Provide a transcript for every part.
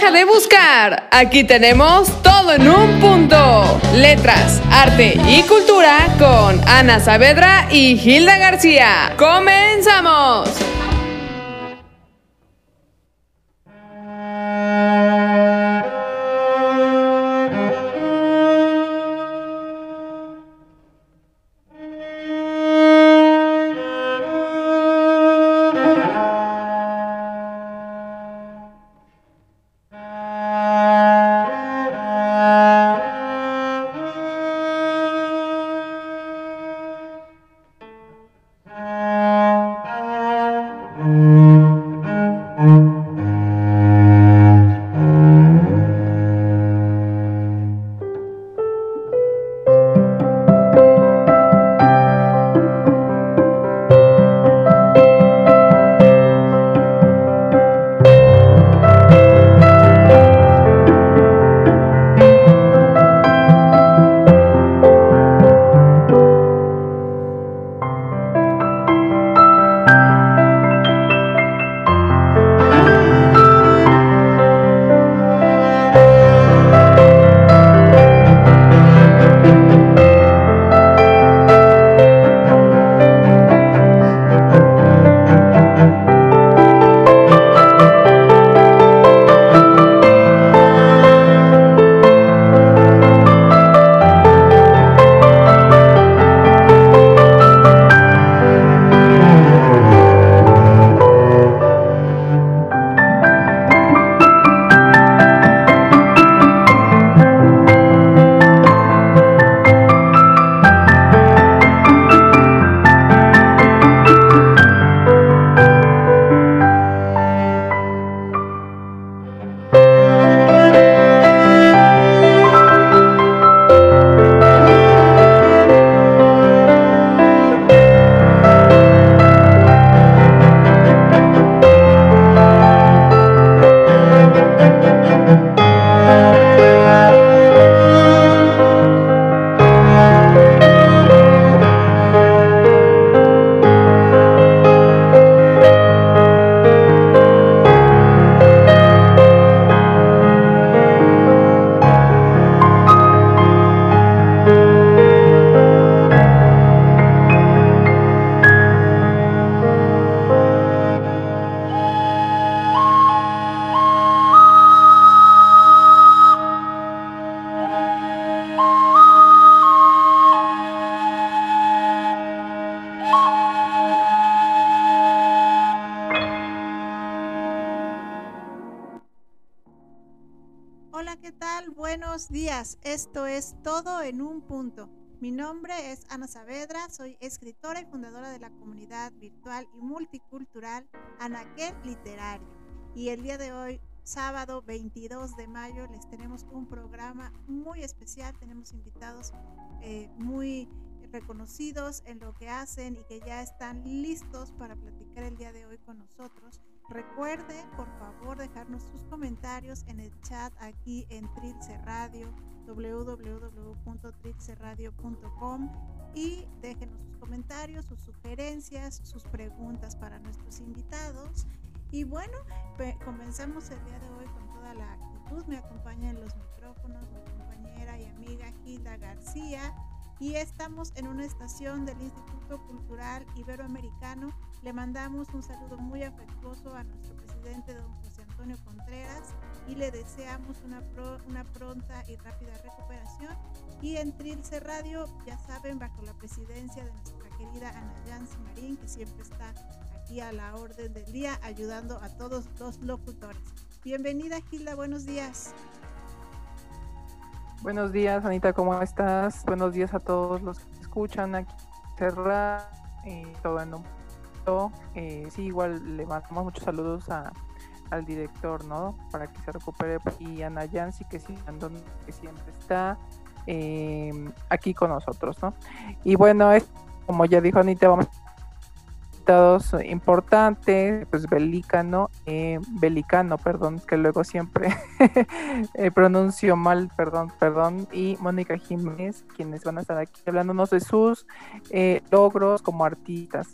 Deja de buscar. Aquí tenemos todo en un punto. Letras, arte y cultura con Ana Saavedra y Hilda García. ¡Comenzamos! Soy escritora y fundadora de la comunidad virtual y multicultural Anaquel Literario. Y el día de hoy, sábado 22 de mayo, les tenemos un programa muy especial. Tenemos invitados eh, muy reconocidos en lo que hacen y que ya están listos para platicar el día de hoy con nosotros. Recuerde, por favor, dejarnos sus comentarios en el chat aquí en Trilce Radio, www.trilceradio.com y déjenos sus comentarios, sus sugerencias, sus preguntas para nuestros invitados. Y bueno, comenzamos el día de hoy con toda la actitud. Me acompaña en los micrófonos mi compañera y amiga Gilda García y estamos en una estación del Instituto Cultural Iberoamericano. Le mandamos un saludo muy afectuoso a nuestro presidente, don José Antonio Contreras, y le deseamos una, una pronta y rápida recuperación. Y en Trilce Radio, ya saben, bajo la presidencia de nuestra querida Ana Yancy Marín, que siempre está aquí a la orden del día, ayudando a todos los locutores. Bienvenida, Gilda, buenos días. Buenos días, Anita, ¿cómo estás? Buenos días a todos los que escuchan aquí. Cerrar eh, todo en un eh, sí, igual le mandamos muchos saludos al director, ¿no? Para que se recupere. Y a Nayansi, que, que siempre está eh, aquí con nosotros, ¿no? Y bueno, es, como ya dijo Anita, vamos importantes, pues Belicano, eh, Belicano, perdón, que luego siempre eh, pronuncio mal, perdón, perdón, y Mónica Jiménez, quienes van a estar aquí hablándonos de sus eh, logros como artistas.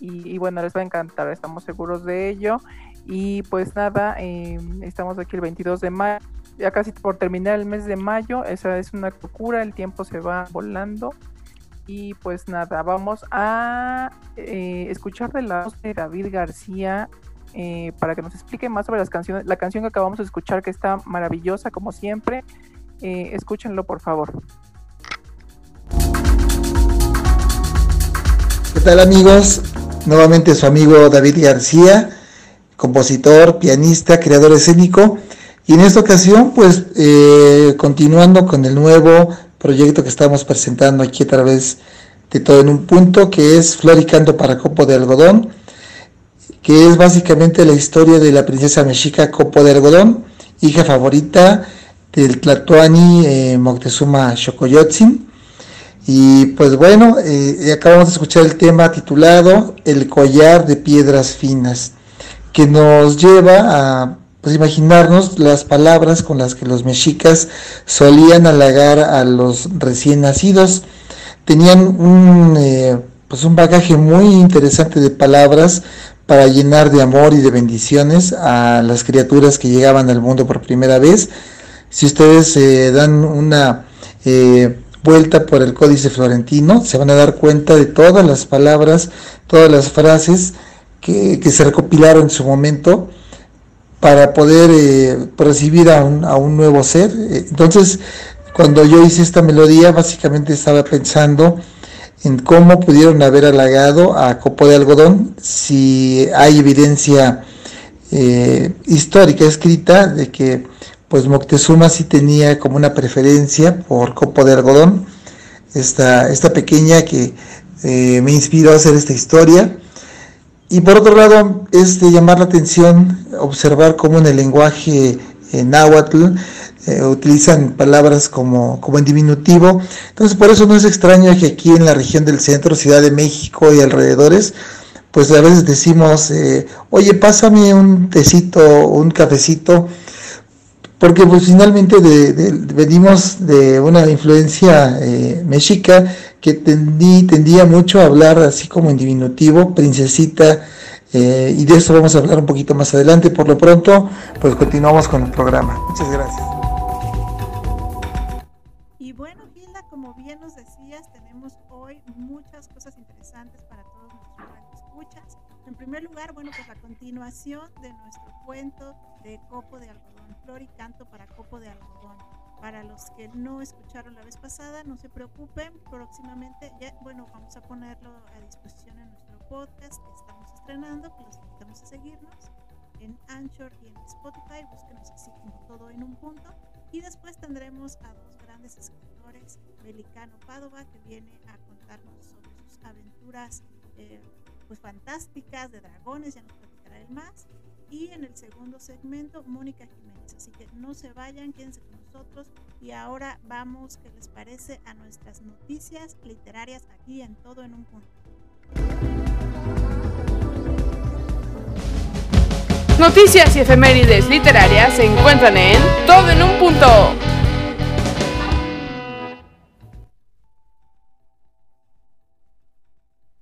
Y, y, bueno, les va a encantar, estamos seguros de ello. Y pues nada, em, estamos aquí el 22 de mayo, ya casi por terminar el mes de mayo, esa es una locura, el tiempo se va volando. Y pues nada, vamos a eh, escuchar de la voz de David García eh, para que nos explique más sobre las canciones, la canción que acabamos de escuchar que está maravillosa como siempre. Eh, escúchenlo por favor. ¿Qué tal amigos? Nuevamente su amigo David García, compositor, pianista, creador escénico. Y en esta ocasión, pues, continuando con el nuevo proyecto que estamos presentando aquí a través de todo en un punto, que es Flor y Canto para Copo de Algodón, que es básicamente la historia de la princesa mexica Copo de Algodón, hija favorita del Tlatoani eh, Moctezuma Xocoyotzin. Y pues bueno, eh, acabamos de escuchar el tema titulado El collar de piedras finas, que nos lleva a pues, imaginarnos las palabras con las que los mexicas solían halagar a los recién nacidos. Tenían un, eh, pues un bagaje muy interesante de palabras para llenar de amor y de bendiciones a las criaturas que llegaban al mundo por primera vez. Si ustedes eh, dan una vuelta por el Códice Florentino, se van a dar cuenta de todas las palabras, todas las frases que, se recopilaron en su momento para poder eh, recibir a un, a un, nuevo ser. Entonces, cuando yo hice esta melodía, básicamente estaba pensando en cómo pudieron haber halagado a Copo de Algodón si hay evidencia eh, histórica escrita de que pues Moctezuma sí tenía como una preferencia por copo de algodón, esta, esta pequeña que eh, me inspiró a hacer esta historia. Y por otro lado, es de llamar la atención observar cómo en el lenguaje en náhuatl eh, utilizan palabras como, como en diminutivo. Entonces, por eso no es extraño que aquí en la región del centro, Ciudad de México y alrededores, pues a veces decimos, eh, oye, pásame un tecito, un cafecito, porque pues finalmente venimos de una influencia eh, mexica que tendí, tendía mucho a hablar así como en diminutivo, princesita, eh, y de eso vamos a hablar un poquito más adelante. Por lo pronto, pues continuamos con el programa. Muchas gracias. Y bueno, Gilda, como bien nos decías, tenemos hoy muchas cosas interesantes para todos nuestros escuchas. En primer lugar, bueno, pues la continuación de nuestro cuento de Copo de Algodón flor y canto para copo de algodón. Para los que no escucharon la vez pasada, no se preocupen, próximamente, ya, bueno, vamos a ponerlo a disposición en nuestro podcast que estamos estrenando, que los invitamos a seguirnos en Anchor y en Spotify, búsquenos así como todo en un punto. Y después tendremos a dos grandes escritores, Belicano Padova, que viene a contarnos sobre sus aventuras eh, pues fantásticas de dragones, ya nos platicará él más. Y en el segundo segmento, Mónica Jiménez. Así que no se vayan, quédense con nosotros. Y ahora vamos, ¿qué les parece? A nuestras noticias literarias aquí en Todo en un Punto. Noticias y efemérides literarias se encuentran en Todo en un Punto.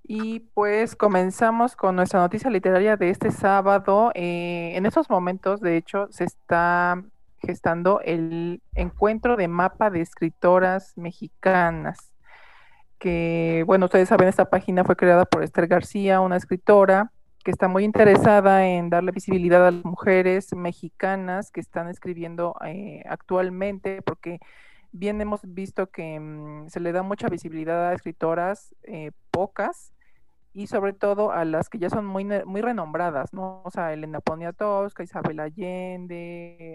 Y pues comenzamos con nuestra noticia literaria de este sábado. Eh, en estos momentos, de hecho, se está gestando el encuentro de mapa de escritoras mexicanas. Que, bueno, ustedes saben, esta página fue creada por Esther García, una escritora que está muy interesada en darle visibilidad a las mujeres mexicanas que están escribiendo eh, actualmente, porque bien hemos visto que mm, se le da mucha visibilidad a escritoras eh, pocas y sobre todo a las que ya son muy, muy renombradas, ¿no? O sea, Elena Poniatowska, Isabel Allende,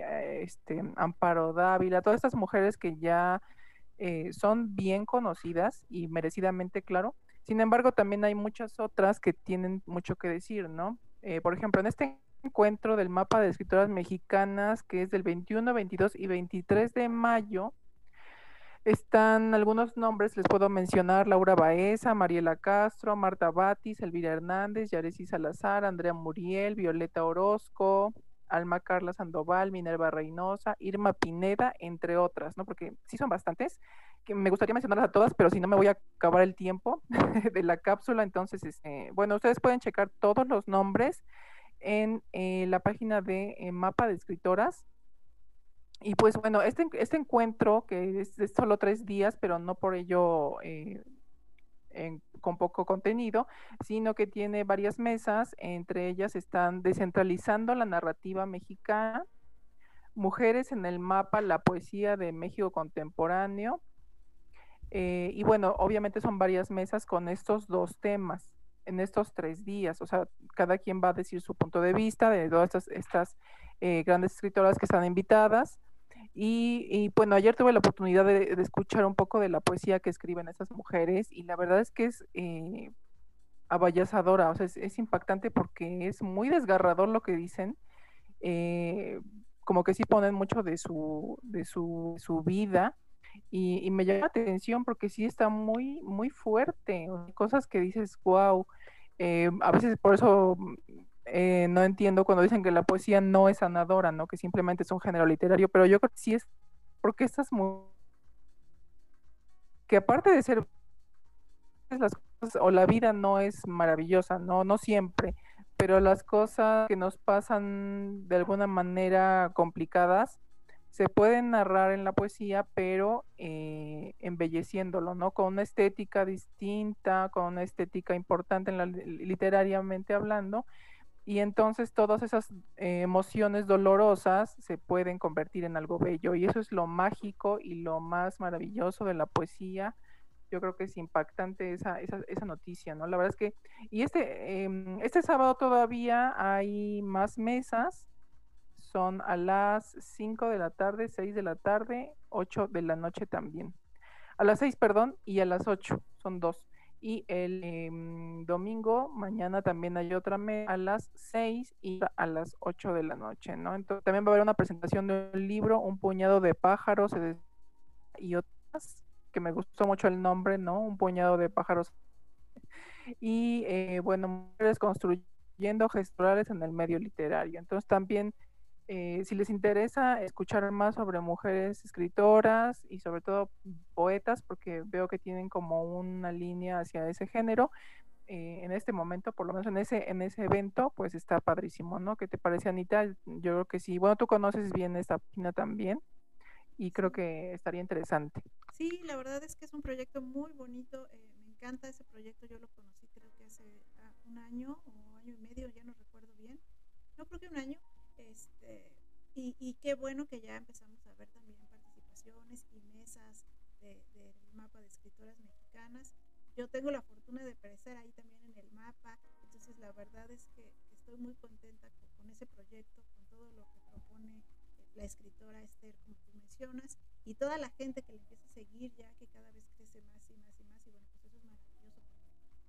eh, este, Amparo Dávila, todas estas mujeres que ya eh, son bien conocidas y merecidamente, claro. Sin embargo, también hay muchas otras que tienen mucho que decir, ¿no? Eh, por ejemplo, en este encuentro del mapa de escritoras mexicanas, que es del 21, 22 y 23 de mayo, están algunos nombres, les puedo mencionar Laura Baeza, Mariela Castro, Marta Batis, Elvira Hernández, Yaresi Salazar, Andrea Muriel, Violeta Orozco, Alma Carla Sandoval, Minerva Reynosa, Irma Pineda, entre otras, ¿no? Porque sí son bastantes, que me gustaría mencionarlas a todas, pero si no me voy a acabar el tiempo de la cápsula, entonces, este, bueno, ustedes pueden checar todos los nombres en eh, la página de eh, Mapa de Escritoras. Y pues bueno, este, este encuentro, que es, solo tres días, pero no por ello con poco contenido, sino que tiene varias mesas, entre ellas están descentralizando la narrativa mexicana, mujeres en el mapa, la poesía de México contemporáneo, eh, y bueno, obviamente son varias mesas con estos dos temas en estos tres días. O sea, cada quien va a decir su punto de vista de todas estas, eh, grandes escritoras que están invitadas. Y, bueno, ayer tuve la oportunidad de, escuchar un poco de la poesía que escriben estas mujeres y la verdad es que es eh, abayazadora, o sea, es, impactante porque es muy desgarrador lo que dicen. como que sí ponen mucho de su, de su, su vida y, me llama la atención porque sí está muy, muy fuerte, cosas que dices, wow, eh, a veces por eso eh, no entiendo cuando dicen que la poesía no es sanadora, ¿no? Que simplemente es un género literario, pero yo creo que sí es porque estas muy que aparte de ser las cosas, o la vida no es maravillosa, no, no siempre, pero las cosas que nos pasan de alguna manera complicadas, se pueden narrar en la poesía, pero eh, embelleciéndolo, ¿no? Con una estética distinta, con una estética importante en la, literariamente hablando, y entonces todas esas eh, emociones dolorosas se pueden convertir en algo bello, y eso es lo mágico y lo más maravilloso de la poesía. Yo creo que es impactante esa, esa, esa noticia, ¿no? La verdad es que, y este, em, este sábado todavía hay más mesas, son a las 5 de la tarde, 6 de la tarde, 8 de la noche también. A las 6, perdón, y a las 8, son dos. Y el em, domingo, mañana también hay otra a las 6 y a las 8 de la noche, ¿no? Entonces también va a haber una presentación de un libro, Un puñado de pájaros y otras, que me gustó mucho el nombre, ¿no? Un puñado de pájaros. Y eh, bueno, mujeres construyendo gesturales en el medio literario. Entonces también eh, si les interesa escuchar más sobre mujeres escritoras y sobre todo poetas, porque veo que tienen como una línea hacia ese género, eh, en este momento, por lo menos en ese, en ese evento, pues está padrísimo, ¿no? ¿Qué te parece, Anita? Yo creo que sí. Bueno, tú conoces bien esta página también y creo que estaría interesante. Sí, la verdad es que es un proyecto muy bonito. Eh, me encanta ese proyecto. Yo lo conocí creo que hace ah, un año o año y medio, ya no recuerdo bien. No creo que un año. Este, y, qué bueno que ya empezamos a ver también participaciones y mesas del mapa de escritoras mexicanas. Yo tengo la fortuna de aparecer ahí también en el mapa, entonces la verdad es que, estoy muy contenta con, ese proyecto, con todo lo que propone eh, la escritora Esther, como tú mencionas, y toda la gente que le empieza a seguir ya, que cada vez crece más y más y más, y bueno, pues eso es maravilloso,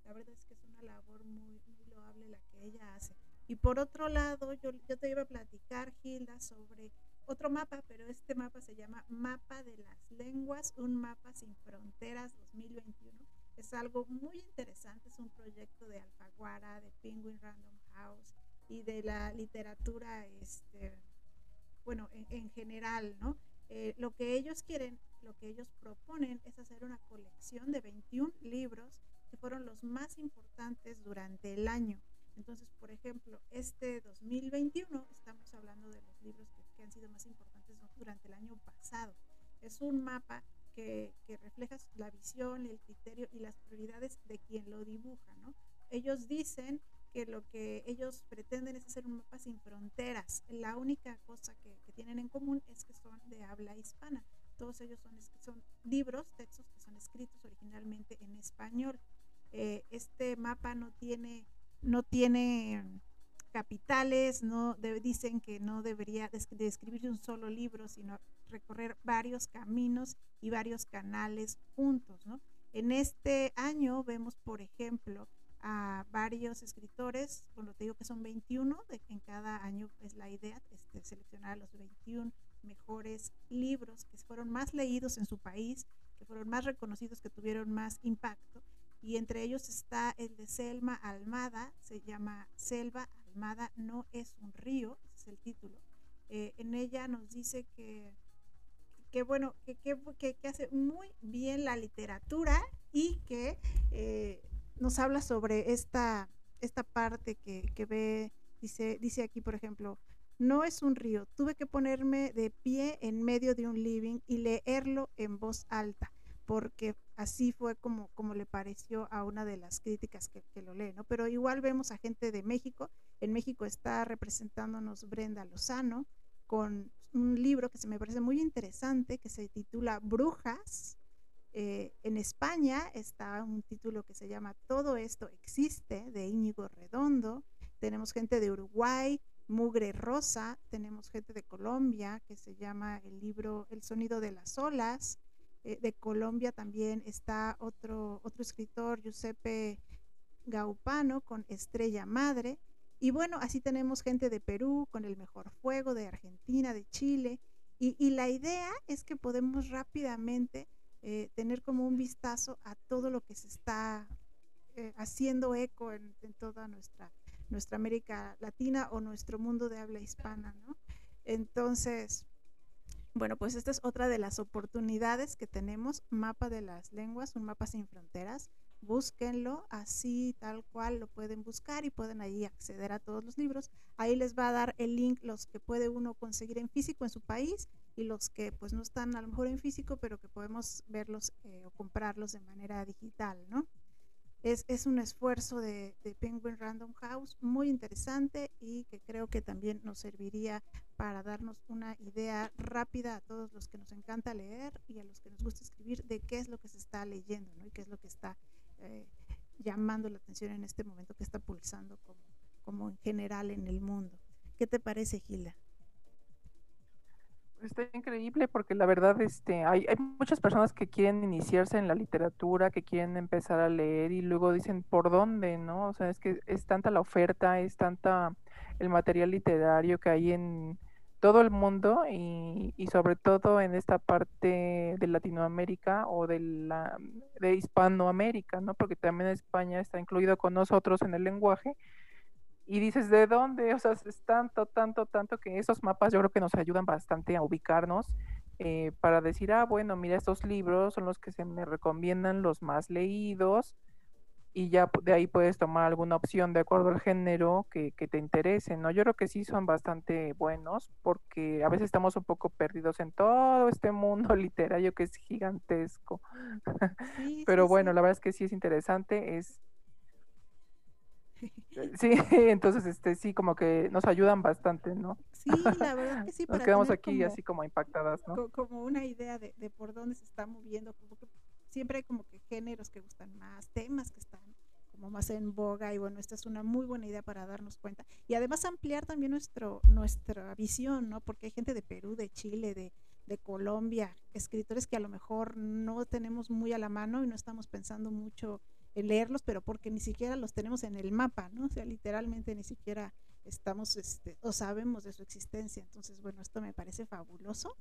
la verdad es que es una labor muy, muy loable la que ella hace. Y por otro lado, yo, yo te iba a platicar, Gilda, sobre otro mapa, pero este mapa se llama Mapa de las Lenguas, un mapa sin fronteras 2021. Es algo muy interesante, es un proyecto de Alfaguara, de Penguin Random House y de la literatura, este, bueno, en, general, ¿no? Eh, lo que ellos quieren, lo que ellos proponen es hacer una colección de 21 libros que fueron los más importantes durante el año. Entonces, por ejemplo, este 2021 estamos hablando de los libros que, han sido más importantes durante el año pasado. Es un mapa que, refleja la visión, el criterio y las prioridades de quien lo dibuja, ¿no? Ellos dicen que lo que ellos pretenden es hacer un mapa sin fronteras. La única cosa que, tienen en común es que son de habla hispana. Todos ellos son, son libros, textos que son escritos originalmente en español. Eh, este mapa no tiene no tiene capitales, no dicen que no debería describir un solo libro, sino recorrer varios caminos y varios canales juntos. ¿no? En este año vemos, por ejemplo, a varios escritores, bueno, te digo que son 21, de, en cada año es la idea, este, seleccionar los 21 mejores libros que fueron más leídos en su país, que fueron más reconocidos, que tuvieron más impacto y entre ellos está el de Selma Almada, se llama Selva Almada no es un río, es el título. Eh, en ella nos dice que, que bueno, que, hace muy bien la literatura y que eh, nos habla sobre esta, esta parte que, ve Dice, dice aquí, por ejemplo, no es un río. Tuve que ponerme de pie en medio de un living y leerlo en voz alta, porque así fue como, como le pareció a una de las críticas que, que lo lee, ¿no? Pero igual vemos a gente de México. En México está representándonos Brenda Lozano con un libro que se me parece muy interesante, que se titula Brujas. Eh, en España está un título que se llama Todo esto existe, de Íñigo Redondo. Tenemos gente de Uruguay, Mugre Rosa, tenemos gente de Colombia que se llama el libro El sonido de las olas. Eh, de Colombia también está otro, otro escritor, Giuseppe Gaupano, con Estrella Madre. Y bueno, así tenemos gente de Perú con el mejor fuego, de Argentina, de Chile. Y, la idea es que podemos rápidamente eh, tener como un vistazo a todo lo que se está eh, haciendo eco en, en, toda nuestra, nuestra América Latina o nuestro mundo de habla hispana, ¿no? Entonces, bueno, pues esta es otra de las oportunidades que tenemos, mapa de las lenguas, un mapa sin fronteras, búsquenlo así tal cual lo pueden buscar y pueden ahí acceder a todos los libros. Ahí les va a dar el link los que puede uno conseguir en físico en su país y los que pues no están a lo mejor en físico pero que podemos verlos eh, o comprarlos de manera digital, ¿no? Es, es un esfuerzo de, de, Penguin Random House muy interesante y que creo que también nos serviría para darnos una idea rápida a todos los que nos encanta leer y a los que nos gusta escribir de qué es lo que se está leyendo ¿no? y qué es lo que está eh, llamando la atención en este momento que está pulsando como, como en general en el mundo. ¿Qué te parece, Gilda? Está increíble porque la verdad este, hay, muchas personas que quieren iniciarse en la literatura, que quieren empezar a leer y luego dicen por dónde, ¿no? O sea, es que es tanta la oferta, es tanta el material literario que hay en, todo el mundo y, y, sobre todo en esta parte de Latinoamérica o de, la, de Hispanoamérica, ¿no? Porque también España está incluido con nosotros en el lenguaje. Y dices, ¿de dónde? O sea, es tanto, tanto, tanto que esos mapas yo creo que nos ayudan bastante a ubicarnos eh, para decir, ah, bueno, mira, estos libros son los que se me recomiendan los más leídos y ya de ahí puedes tomar alguna opción de acuerdo al género que, que, te interese, ¿no? Yo creo que sí son bastante buenos porque a veces estamos un poco perdidos en todo este mundo literario que es gigantesco. Sí, Pero sí, bueno, sí. la verdad es que sí es interesante, es... Sí, entonces este sí como que nos ayudan bastante, ¿no? Sí, la verdad que sí. Nos quedamos aquí como, así como impactadas, ¿no? Como una idea de, de por dónde se está moviendo, como que siempre hay como que géneros que gustan más, temas que están como más en boga y bueno, esta es una muy buena idea para darnos cuenta y además ampliar también nuestro, nuestra visión, ¿no? Porque hay gente de Perú, de Chile, de, de Colombia, escritores que a lo mejor no tenemos muy a la mano y no estamos pensando mucho leerlos, pero porque ni siquiera los tenemos en el mapa, ¿no? O sea, literalmente ni siquiera estamos este, o sabemos de su existencia. Entonces, bueno, esto me parece fabuloso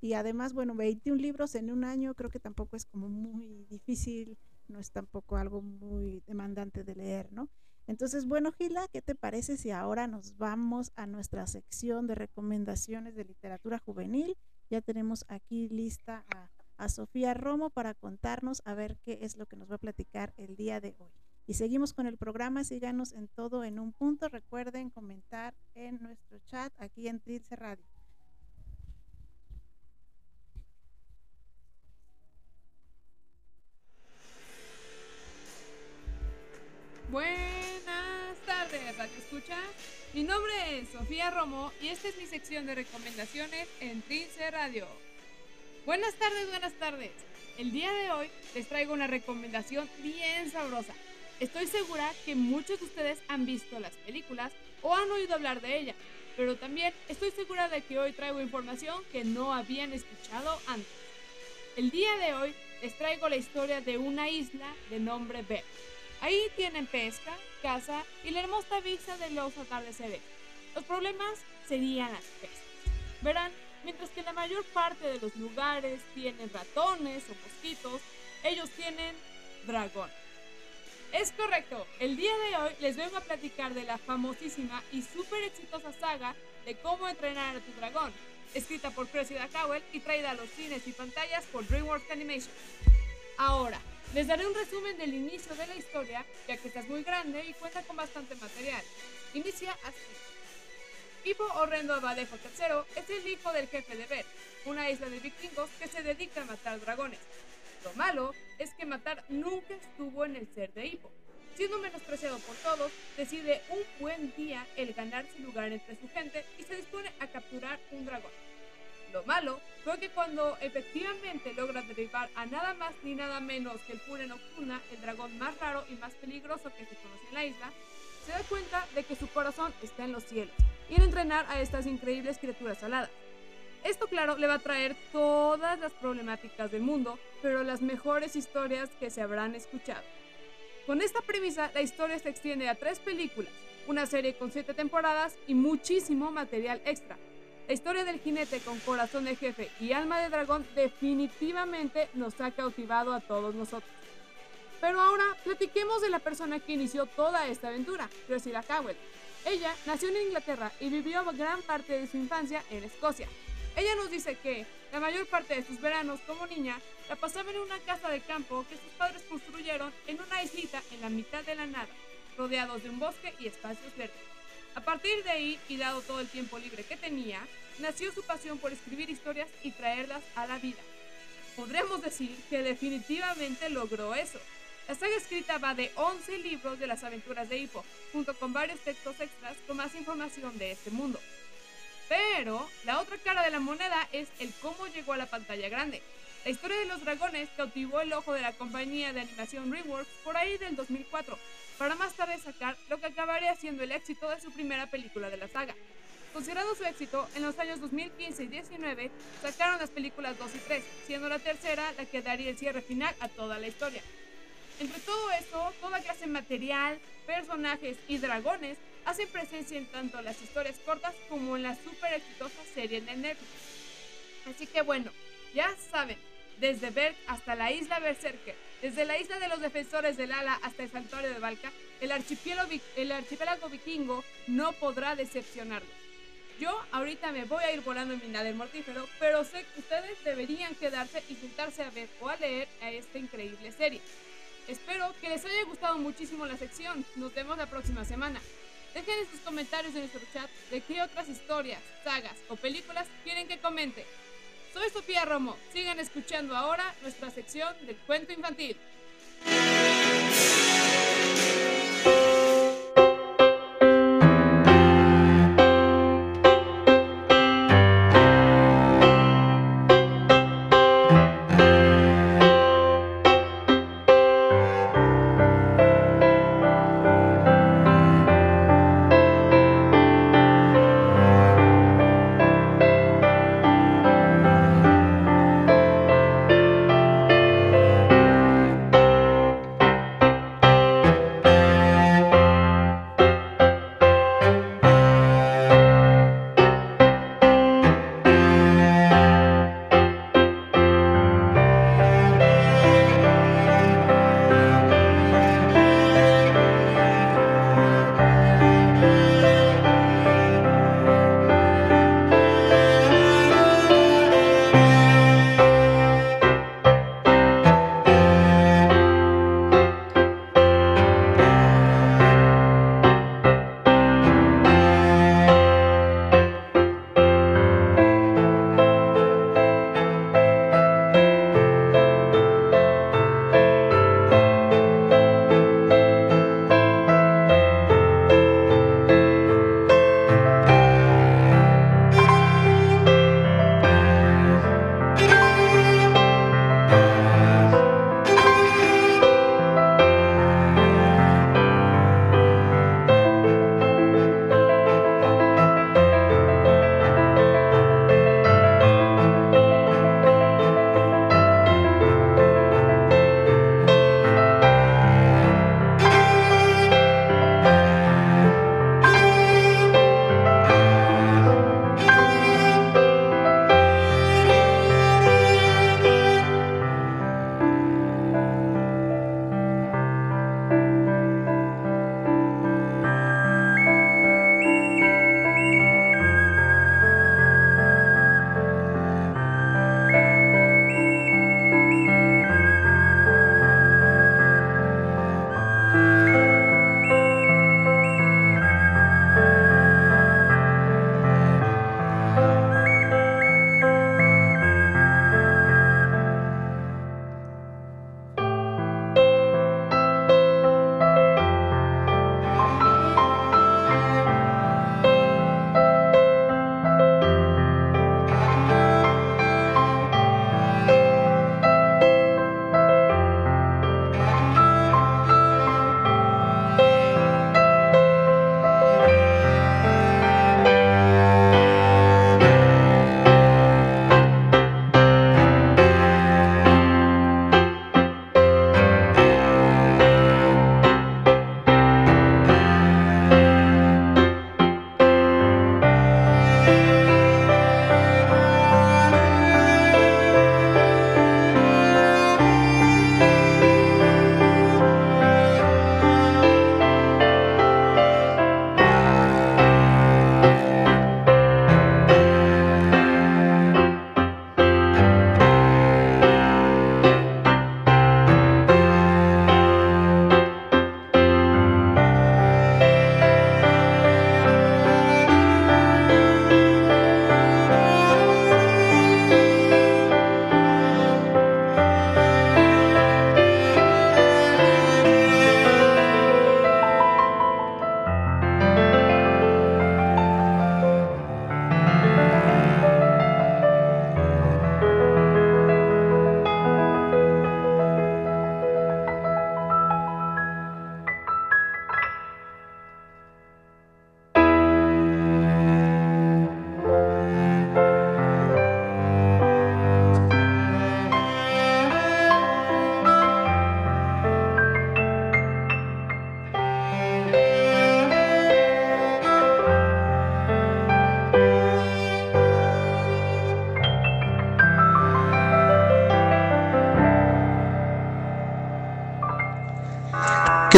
y además, bueno, 21 libros en un año creo que tampoco es como muy difícil, no es tampoco algo muy demandante de leer, ¿no? Entonces, bueno, Gila, ¿qué te parece si ahora nos vamos a nuestra sección de recomendaciones de literatura juvenil? Ya tenemos aquí lista a, a Sofía Romo para contarnos a ver qué es lo que nos va a platicar el día de hoy. Y seguimos con el programa, síganos en todo en un punto. Recuerden comentar en nuestro chat aquí en Trilce Radio. Buenas tardes, Radio Escucha. Mi nombre es Sofía Romo y esta es mi sección de recomendaciones en Trince Radio. Buenas tardes, buenas tardes. El día de hoy les traigo una recomendación bien sabrosa. Estoy segura que muchos de ustedes han visto las películas o han oído hablar de ellas, pero también estoy segura de que hoy traigo información que no habían escuchado antes. El día de hoy les traigo la historia de una isla de nombre Bear Ahí tienen pesca, caza y la hermosa vista de los atardeceres. Los problemas serían las pescas. Verán, mientras que la mayor parte de los lugares tienen ratones o mosquitos, ellos tienen dragón. Es correcto, el día de hoy les vengo a platicar de la famosísima y súper exitosa saga de cómo entrenar a tu dragón, escrita por Cressida Cowell y traída a los cines y pantallas por DreamWorks Animation. Ahora, les daré un resumen del inicio de la historia, ya que esta es muy grande y cuenta con bastante material. inicia así. Pipo Horrendo Abadejo III es el hijo del jefe de Ver, una isla de vikingos que se dedica a matar dragones. Lo malo es que matar nunca estuvo en el ser de Hippo. Siendo menospreciado por todos, decide un buen día el ganarse lugar entre su gente y se dispone a capturar un dragón. Lo malo fue que cuando efectivamente logra derribar a nada más ni nada menos que el Pure Nocturna, el dragón más raro y más peligroso que se conoce en la isla, se da cuenta de que su corazón está en los cielos y en entrenar a estas increíbles criaturas aladas. Esto, claro, le va a traer todas las problemáticas del mundo, pero las mejores historias que se habrán escuchado. Con esta premisa, la historia se extiende a tres películas, una serie con siete temporadas y muchísimo material extra. La historia del jinete con corazón de jefe y alma de dragón definitivamente nos ha cautivado a todos nosotros. Pero ahora platiquemos de la persona que inició toda esta aventura, Priscilla Cowell. Ella nació en Inglaterra y vivió gran parte de su infancia en Escocia. Ella nos dice que la mayor parte de sus veranos como niña la pasaba en una casa de campo que sus padres construyeron en una islita en la mitad de la nada, rodeados de un bosque y espacios verdes. A partir de ahí, y dado todo el tiempo libre que tenía, nació su pasión por escribir historias y traerlas a la vida. Podremos decir que definitivamente logró eso. La saga escrita va de 11 libros de las aventuras de Hippo, junto con varios textos extras con más información de este mundo. Pero la otra cara de la moneda es el cómo llegó a la pantalla grande. La historia de los dragones cautivó el ojo de la compañía de animación DreamWorks por ahí del 2004, para más tarde sacar lo que acabaría siendo el éxito de su primera película de la saga. Considerado su éxito, en los años 2015 y 2019 sacaron las películas 2 y 3, siendo la tercera la que daría el cierre final a toda la historia. Entre todo esto, toda clase de material, personajes y dragones hacen presencia en tanto las historias cortas como en la super exitosa serie de Netflix. Así que bueno, ya saben, desde Berg hasta la isla Berserker, desde la isla de los defensores del ala hasta el santuario de Valka, el archipiélago, el archipiélago vikingo no podrá decepcionarlos. Yo ahorita me voy a ir volando en mi nave mortífero, pero sé que ustedes deberían quedarse y sentarse a ver o a leer a esta increíble serie. Espero que les haya gustado muchísimo la sección. Nos vemos la próxima semana. Dejen en sus comentarios en nuestro chat de qué otras historias, sagas o películas quieren que comente. Soy Sofía Romo. Sigan escuchando ahora nuestra sección del cuento infantil.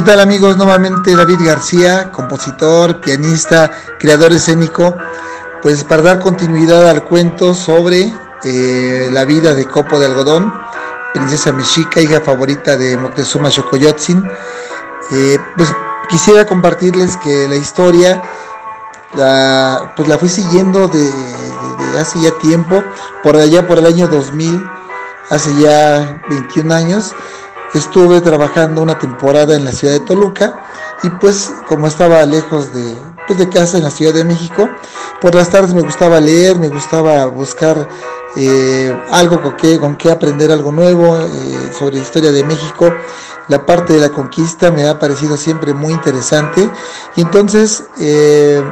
Tal amigos? Nuevamente David García, compositor, pianista, creador escénico, pues para dar continuidad al cuento sobre eh, la vida de Copo de Algodón, princesa mexica, hija favorita de Moctezuma Xocoyotzin. Eh, pues quisiera compartirles que la historia la, pues la fui siguiendo de, hace ya tiempo, por allá por el año 2000, hace ya 21 años, estuve trabajando una temporada en la ciudad de Toluca y pues como estaba lejos de, pues, de casa en la Ciudad de México, por las tardes me gustaba leer, me gustaba buscar eh, algo con que, con que aprender algo nuevo eh, sobre la historia de México. La parte de la conquista me ha parecido siempre muy interesante. Y entonces, eh,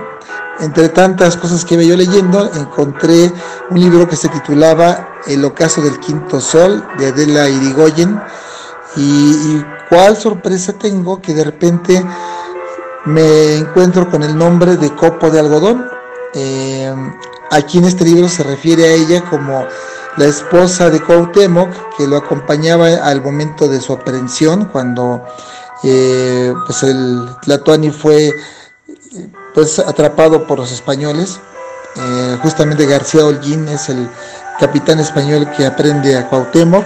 entre tantas cosas que iba yo leyendo, encontré un libro que se titulaba El ocaso del quinto sol de Adela Irigoyen. Y, cuál sorpresa tengo que de repente me encuentro con el nombre de Copo de Algodón. Aquí en este libro se refiere a ella como la esposa de Cuauhtémoc, que lo acompañaba al momento de su aprehensión, cuando eh, pues el Tlatuani fue pues atrapado por los españoles. Eh, justamente García Holguín es el capitán español que aprende a Cuauhtémoc.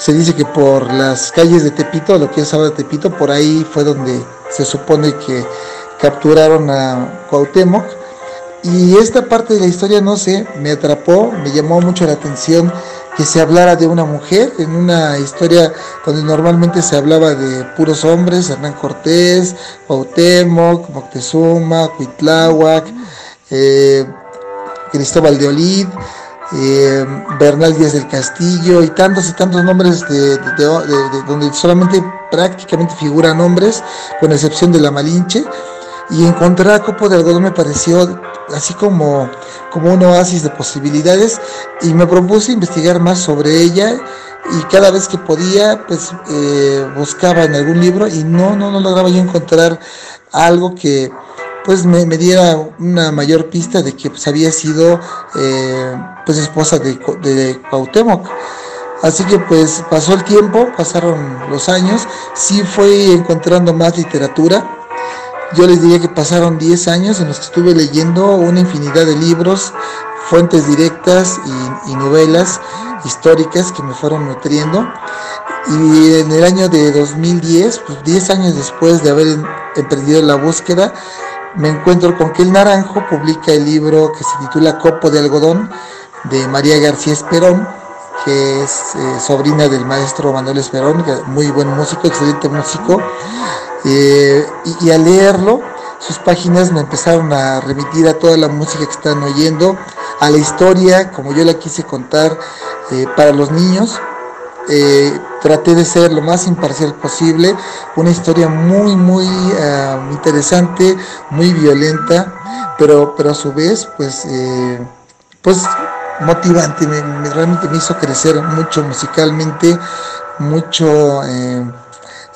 Se dice que por las calles de Tepito, lo que es ahora Tepito, por ahí fue donde se supone que capturaron a Cuauhtémoc. Y esta parte de la historia, no sé, me atrapó, me llamó mucho la atención que se hablara de una mujer en una historia donde normalmente se hablaba de puros hombres, Hernán Cortés, Cuauhtémoc, Moctezuma, Cuitláhuac, eh, Cristóbal de Olid, eh, Bernal Díaz del Castillo y tantos y tantos nombres de, donde solamente prácticamente figuran hombres, con excepción de la Malinche. Y encontrar a Copo de Algodón me pareció así como, como un oasis de posibilidades y me propuse investigar más sobre ella y cada vez que podía pues eh, buscaba en algún libro y no, no, no lograba yo encontrar algo que pues me, diera una mayor pista de que pues, había sido eh, pues esposa de, de Cuauhtémoc. Así que pues pasó el tiempo, pasaron los años, sí fui encontrando más literatura, yo les diría que pasaron 10 años en los que estuve leyendo una infinidad de libros, fuentes directas y, novelas históricas que me fueron nutriendo. Y en el año de 2010, pues 10 años después de haber emprendido la búsqueda, me encuentro con que el Naranjo publica el libro que se titula Copo de Algodón de María García Esperón, que es eh, sobrina del maestro Manuel Esperón, muy buen músico, excelente músico. Eh, y, al leerlo, sus páginas me empezaron a remitir a toda la música que están oyendo, a la historia, como yo la quise contar eh, para los niños. Traté de ser lo más imparcial posible, una historia muy, muy interesante, muy violenta, pero, pero a su vez, pues, pues motivante, realmente me hizo crecer mucho musicalmente, mucho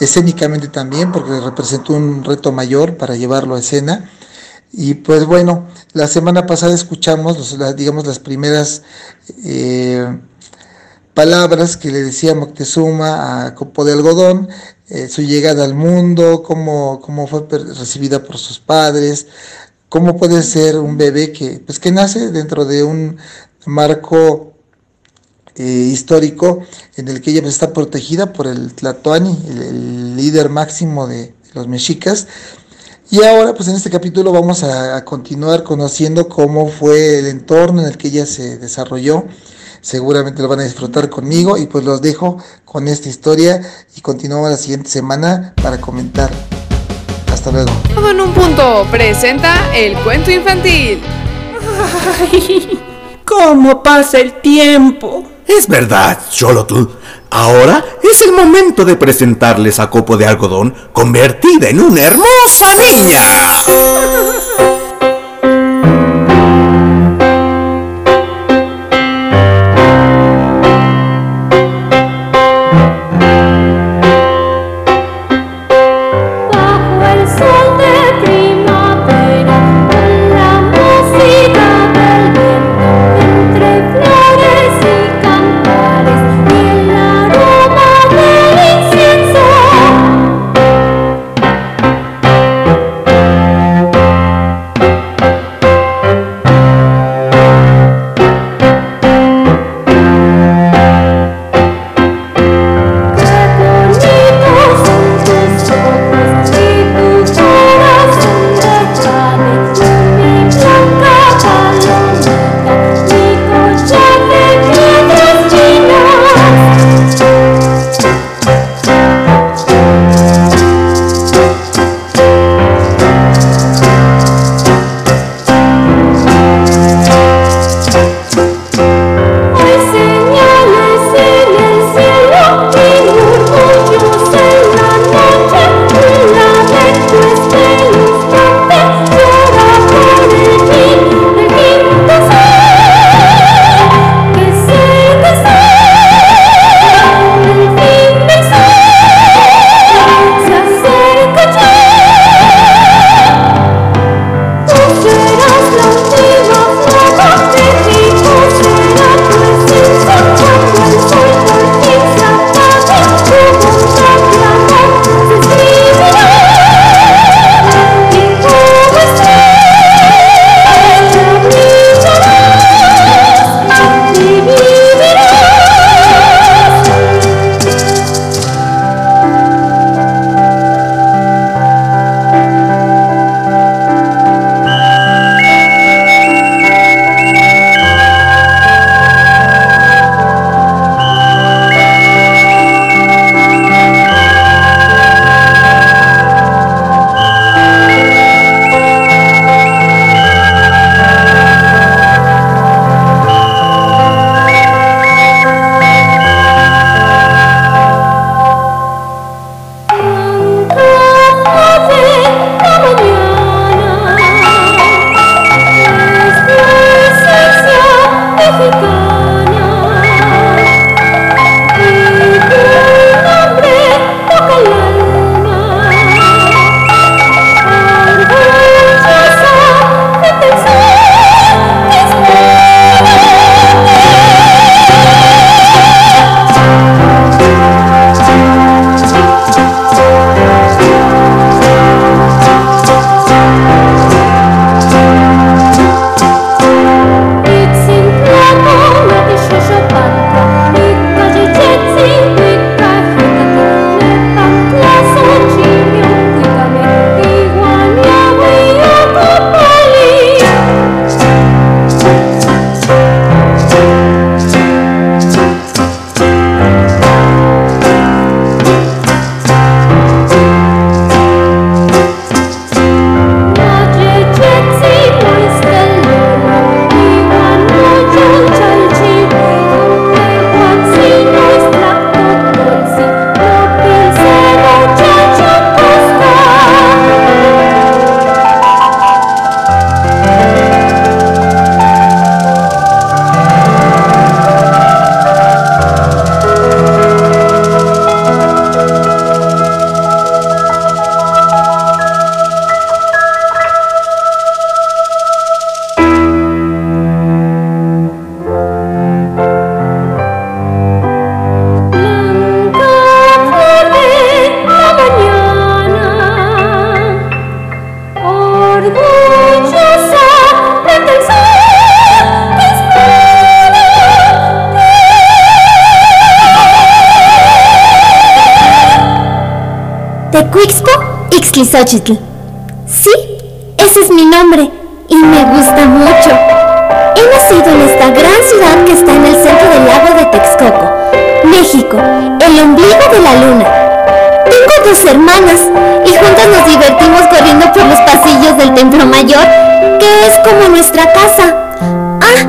escénicamente también, porque representó un reto mayor para llevarlo a escena. Y pues bueno, la semana pasada escuchamos, digamos, las primeras eh, palabras que le decía Moctezuma a Copo de Algodón, eh, su llegada al mundo, cómo, cómo fue recibida por sus padres, cómo puede ser un bebé que, pues, que nace dentro de un marco eh, histórico en el que ella está protegida por el Tlatoani, el, líder máximo de, los mexicas. Y ahora, pues en este capítulo vamos a, continuar conociendo cómo fue el entorno en el que ella se desarrolló. Seguramente lo van a disfrutar conmigo y pues los dejo con esta historia y continuamos la siguiente semana para comentar. Hasta luego. Todo en un punto presenta el cuento infantil. ¿Cómo pasa el tiempo? Es verdad, Xolotl. Ahora es el momento de presentarles a Copo de Algodón convertida en una hermosa niña. Sí, ese es mi nombre y me gusta mucho. He nacido en esta gran ciudad que está en el centro del lago de Texcoco, México, el ombligo de la luna. Tengo dos hermanas y juntas nos divertimos corriendo por los pasillos del templo mayor, que es como nuestra casa. Ah,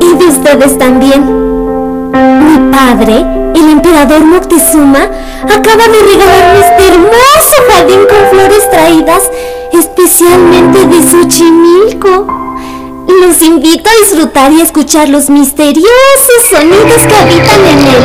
y de ustedes también. Mi padre, el emperador Moctezuma, acaba de regalarme este hermoso jardín con flores traídas especialmente de Xochimilco. Los invito a disfrutar y a escuchar los misteriosos sonidos que habitan en él.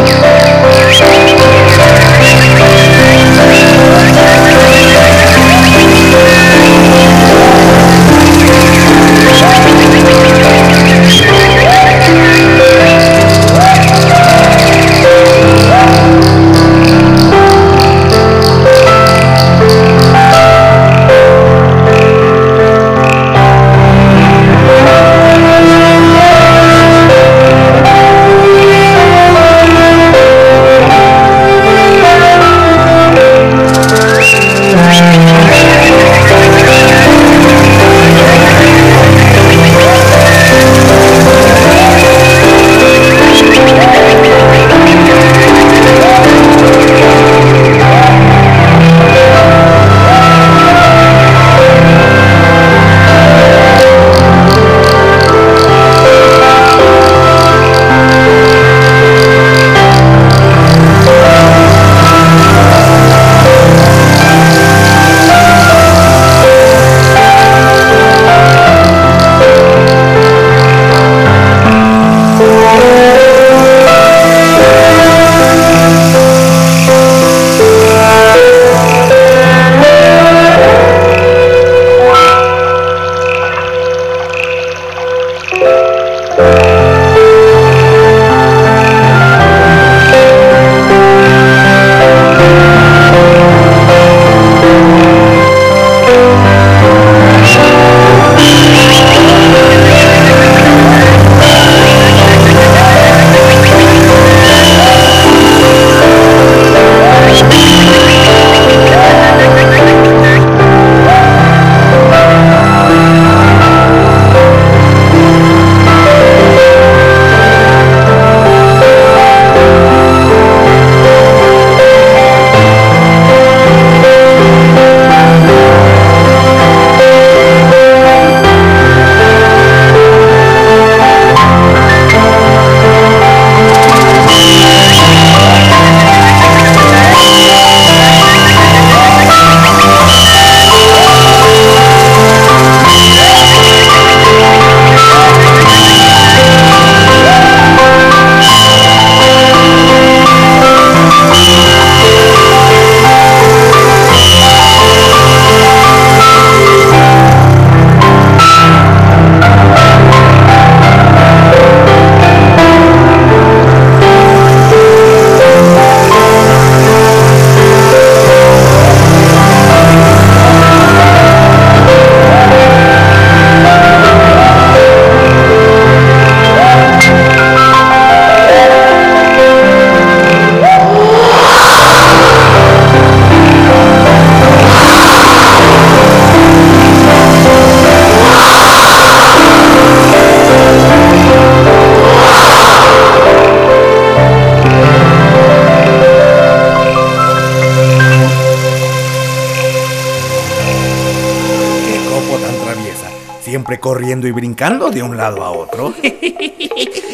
Corriendo y brincando de un lado a otro.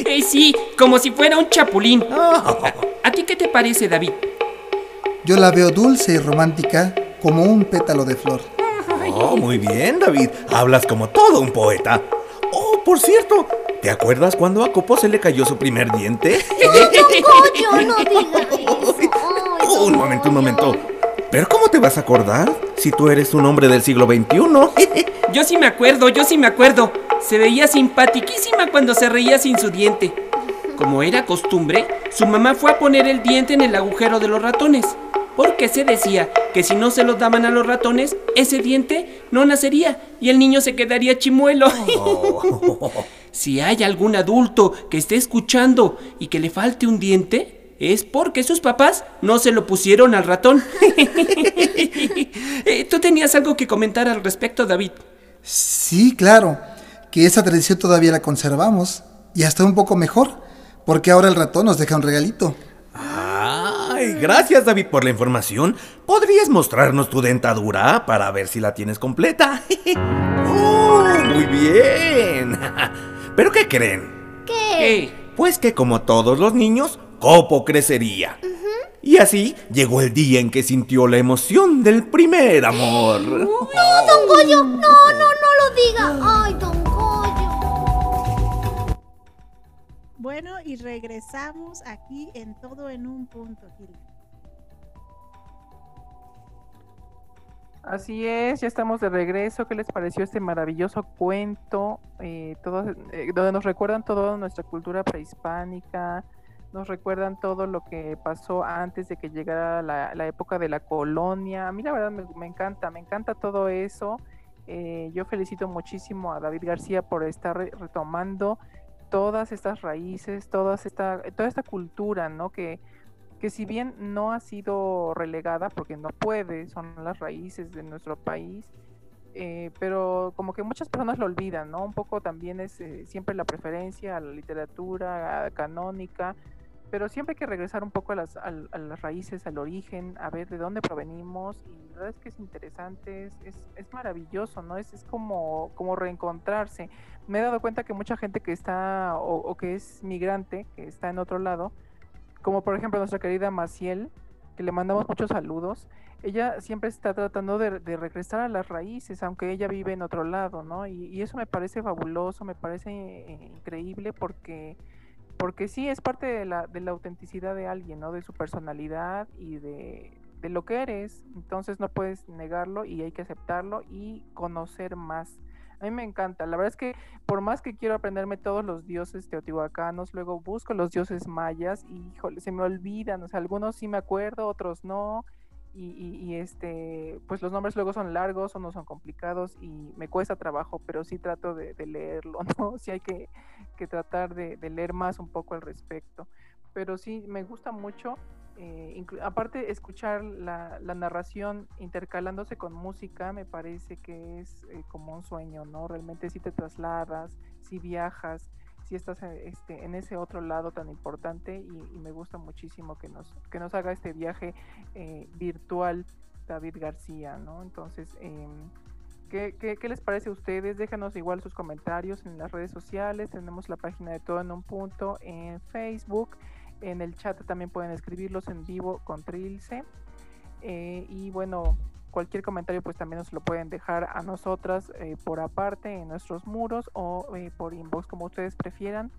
Eh, sí, como si fuera un chapulín. ¿A ti qué te parece, David? Yo la veo dulce y romántica como un pétalo de flor. Oh, muy bien, David. Hablas como todo un poeta. Oh, por cierto, ¿te acuerdas cuando a Copo se le cayó su primer diente? Coyo, no digas eso. Oh, un momento, un momento. ¿Pero cómo te vas a acordar si tú eres un hombre del siglo XXI? Yo sí me acuerdo, yo sí me acuerdo. Se veía simpatiquísima cuando se reía sin su diente. Como era costumbre, su mamá fue a poner el diente en el agujero de los ratones. Porque se decía que si no se lo daban a los ratones, ese diente no nacería y el niño se quedaría chimuelo. Si hay algún adulto que esté escuchando y que le falte un diente, es porque sus papás no se lo pusieron al ratón. Eh, Tú tenías algo que comentar al respecto, David. Sí, claro, que esa tradición todavía la conservamos y hasta un poco mejor, porque ahora el ratón nos deja un regalito. Ay, gracias David por la información. ¿Podrías mostrarnos tu dentadura para ver si la tienes completa? ¡Oh, muy bien! ¿Pero qué creen? ¿Qué? Pues que como todos los niños, Copo crecería. Y así llegó el día en que sintió la emoción del primer amor. No, don Goyo, no, no, no lo diga. Ay, don Goyo. Bueno, y regresamos aquí en todo en un punto, Gil. Así es, ya estamos de regreso. ¿Qué les pareció este maravilloso cuento? Eh, todo, eh, donde nos recuerdan toda nuestra cultura prehispánica, nos recuerdan todo lo que pasó antes de que llegara la, época de la colonia. A mí la verdad me, encanta, me encanta todo eso. Eh, yo felicito muchísimo a David García por estar re- retomando todas estas raíces, todas esta, toda esta cultura, ¿no? Que, que si bien no ha sido relegada, porque no puede, son las raíces de nuestro país, eh, pero como que muchas personas lo olvidan, ¿no? Un poco también es eh, siempre la preferencia a la literatura canónica, pero siempre hay que regresar un poco a las, al- a las raíces, al origen, a ver de dónde provenimos, y la verdad es que es interesante, es, es, es maravilloso, ¿no? Es, es como, como reencontrarse. Me he dado cuenta que mucha gente que está, o, o que es migrante, que está en otro lado, como por ejemplo nuestra querida Maciel, que le mandamos muchos saludos, ella siempre está tratando de, de regresar a las raíces, aunque ella vive en otro lado, ¿no? Y, y eso me parece fabuloso, me parece eh, increíble porque, porque sí es parte de la, de la autenticidad de alguien, ¿no? De su personalidad y de, de lo que eres. Entonces no puedes negarlo y hay que aceptarlo y conocer más. A mí me encanta. La verdad es que por más que quiero aprenderme todos los dioses teotihuacanos, luego busco los dioses mayas y híjole, se me olvidan. O sea, algunos sí me acuerdo, otros no. Y, y- y, este, pues los nombres luego son largos o no son complicados y me cuesta trabajo, pero sí trato de, leerlo, ¿no? Sí hay que, que tratar de, leer más un poco al respecto. Pero sí, me gusta mucho. eh, aparte, escuchar la, narración intercalándose con música me parece que es eh, como un sueño, ¿no? Realmente si te trasladas, si viajas, si estás eh, este, en ese otro lado tan importante y, me gusta muchísimo que nos, que nos haga este viaje eh, virtual David García, ¿no? Entonces, em, ¿qué, qué, qué les parece a ustedes? Déjanos igual sus comentarios en las redes sociales, tenemos la página de Todo en un Punto en Facebook, en el chat también pueden escribirlos en vivo con Trilce. Eh, y bueno, cualquier comentario pues también nos lo pueden dejar a nosotras eh, por aparte en nuestros muros o eh, por inbox como ustedes prefieran.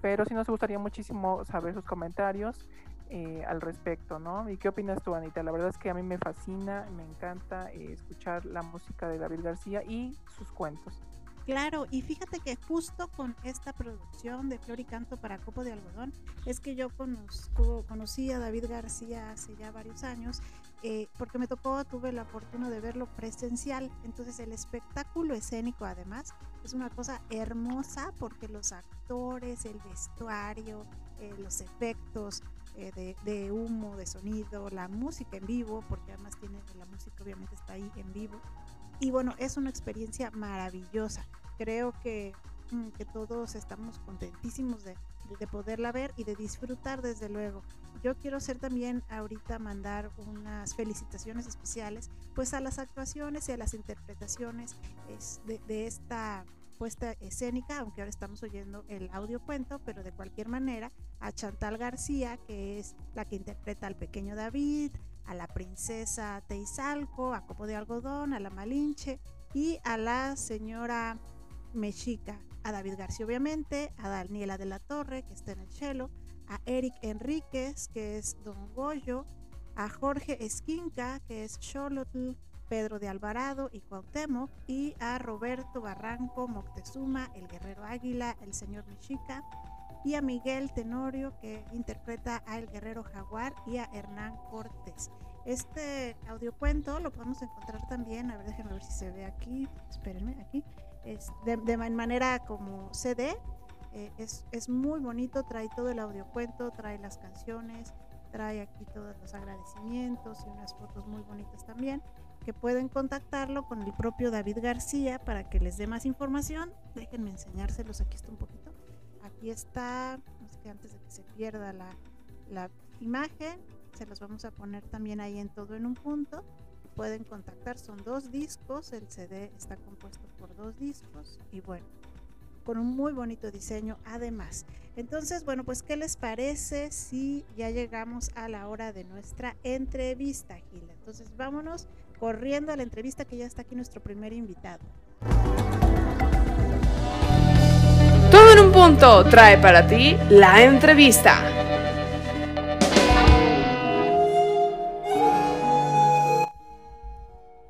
Pero sí nos gustaría muchísimo saber sus comentarios eh, al respecto, ¿no? ¿Y qué opinas tú, Anita? La verdad es que a mí me fascina, me encanta eh, escuchar la música de David García y sus cuentos. Claro, y fíjate que justo con esta producción de Flor y Canto para Copo de Algodón es que yo conozco, conocí a David García hace ya varios años, eh, porque me tocó, tuve la fortuna de verlo presencial. Entonces el espectáculo escénico además es una cosa hermosa porque los actores, el vestuario, eh, los efectos eh, de, de humo, de sonido, la música en vivo, porque además tiene la música obviamente está ahí en vivo. Y bueno, es una experiencia maravillosa. Creo que, mm, que todos estamos contentísimos de, de- de poderla ver y de disfrutar desde luego. Yo quiero hacer también ahorita mandar unas felicitaciones especiales pues a las actuaciones y a las interpretaciones es, de, de esta puesta escénica, aunque ahora estamos oyendo el audio cuento, pero de cualquier manera a Chantal García, que es la que interpreta al pequeño David, a la princesa Teizalco, a Copo de Algodón, a la Malinche y a la señora Mexica, a David García obviamente, a Daniela de la Torre, que está en el cello, a Eric Enríquez, que es Don Goyo, a Jorge Esquinca, que es Xolotl, Pedro de Alvarado y Cuauhtémoc, y a Roberto Barranco Moctezuma, el guerrero águila, el señor Mexica, y a Miguel Tenorio, que interpreta a el guerrero jaguar, y a Hernán Cortés. Este audiocuento lo podemos encontrar también, a ver, déjenme ver si se ve aquí, espérenme, aquí, es de, de man- manera como CD, eh, es, es muy bonito, trae todo el audiocuento, trae las canciones, trae aquí todos los agradecimientos y unas fotos muy bonitas también que pueden contactarlo con el propio David García para que les dé más información. Déjenme enseñárselos, aquí está un poquito. Aquí está, no que antes de que se pierda la, la imagen, se los vamos a poner también ahí en todo en un punto. Pueden contactar, son dos discos, el CD está compuesto por dos discos y bueno, con un muy bonito diseño además. Entonces, bueno, pues ¿qué les parece si ya llegamos a la hora de nuestra entrevista, Gila? Entonces, vámonos corriendo a la entrevista que ya está aquí nuestro primer invitado. Punto trae para ti la entrevista.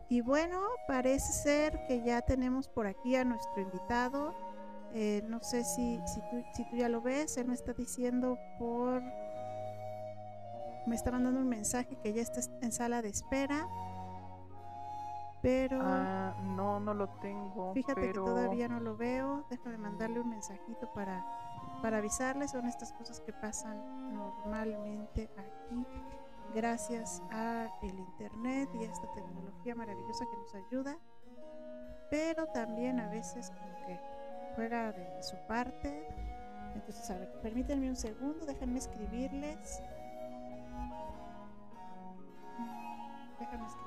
Y bueno, parece ser que ya tenemos por aquí a nuestro invitado. Eh, no sé si, tú, si tú ya lo ves, él me está diciendo por... Me está mandando un mensaje que ya está en sala de espera. Pero... Ah, no, no lo tengo. Fíjate que todavía no lo veo. Déjame mandarle un mensajito para, para avisarle. Son estas cosas que pasan normalmente aquí gracias a el internet y a esta tecnología maravillosa que nos ayuda pero también a veces como que juega de su parte entonces a ver permítanme un segundo déjenme escribirles déjame escribir un momento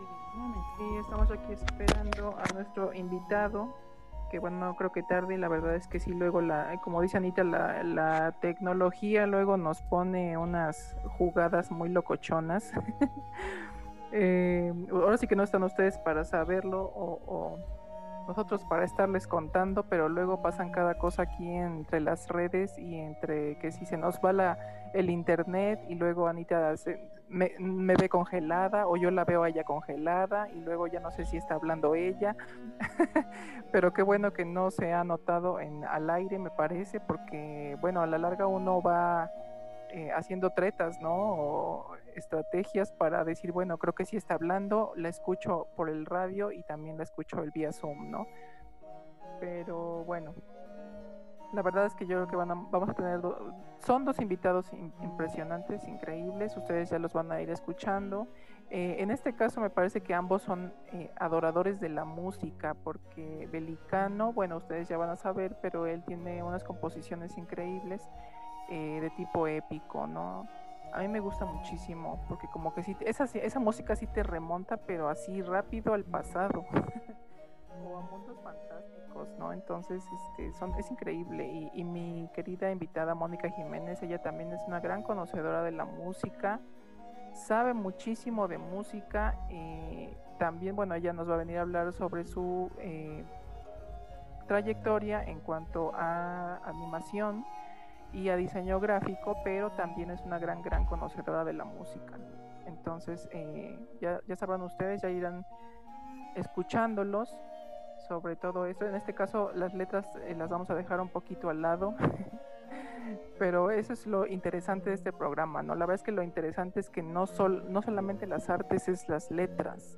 sí estamos aquí esperando a nuestro invitado que bueno, no creo que tarde, la verdad es que sí, luego, la, como dice Anita, la, la tecnología luego nos pone unas jugadas muy locochonas. eh, ahora sí que no están ustedes para saberlo o, nosotros para estarles contando, pero luego pasan cada cosa aquí entre las redes y entre que si se nos va la, el internet y luego Anita se, me, me, ve congelada o yo la veo a ella congelada y luego ya no sé si está hablando ella. Pero qué bueno que no se ha notado en, al aire, me parece, porque bueno, a la larga uno va eh, haciendo tretas, ¿no? O estrategias para decir, bueno, creo que sí está hablando, la escucho por el radio y también la escucho el vía Zoom, ¿no? Pero bueno, la verdad es que yo creo que van a, vamos a tener, do, son dos invitados impresionantes, increíbles, ustedes ya los van a ir escuchando. Eh, en este caso me parece que ambos son eh, adoradores de la música, porque Belicano, bueno, ustedes ya van a saber, pero él tiene unas composiciones increíbles eh, de tipo épico, ¿no? A mí me gusta muchísimo, porque como que sí, esa, esa música sí te remonta, pero así rápido al pasado. o a mundos fantásticos, ¿no? Entonces, este, son, es increíble. Y, mi querida invitada Mónica Jiménez, ella también es una gran conocedora de la música, sabe muchísimo de música. Eh, también, bueno, ella nos va a venir a hablar sobre su eh, trayectoria en cuanto a animación y a diseño gráfico, pero también es una gran, gran conocedora de la música. Entonces, eh, ya sabrán ustedes, ya irán escuchándolos sobre todo esto. En este caso las letras eh, las vamos a dejar un poquito al lado, pero eso es lo interesante de este programa, ¿no? La verdad es que lo interesante es que no, sol, no solamente las artes es las letras,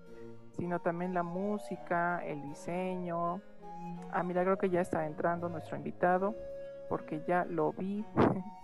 sino también la música, el diseño. Ah, mira, creo que ya está entrando nuestro invitado, porque ya lo vi.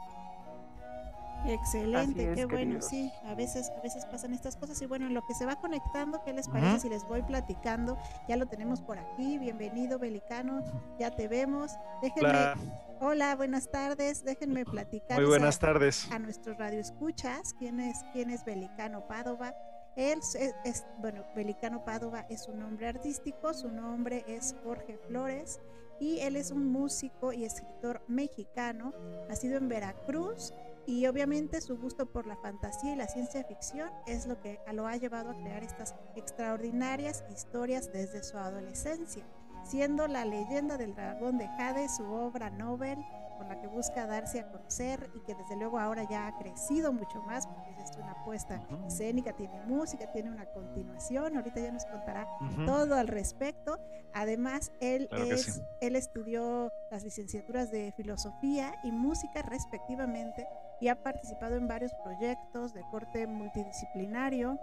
Excelente, es, qué bueno, queridos. sí, a veces, a veces pasan estas cosas y bueno, en lo que se va conectando, ¿qué les parece uh -huh. si les voy platicando? Ya lo tenemos por aquí, bienvenido Belicano, ya te vemos, déjenme, hola, hola buenas tardes, déjenme platicar. Muy buenas a, tardes. A nuestros radioescuchas, ¿quién es, quién es Belicano Padova? Él es, es, bueno, Belicano Padova es su nombre artístico, su nombre es Jorge Flores y él es un músico y escritor mexicano, nacido en Veracruz, y obviamente su gusto por la fantasía y la ciencia ficción es lo que lo ha llevado a crear estas extraordinarias historias desde su adolescencia, siendo la leyenda del dragón de Jade su obra Nobel con la que busca darse a conocer y que desde luego ahora ya ha crecido mucho más porque es una apuesta uh -huh. escénica, tiene música, tiene una continuación, ahorita ya nos contará uh -huh. todo al respecto. Además, él, claro es, sí. él estudió las licenciaturas de filosofía y música respectivamente y ha participado en varios proyectos de corte multidisciplinario.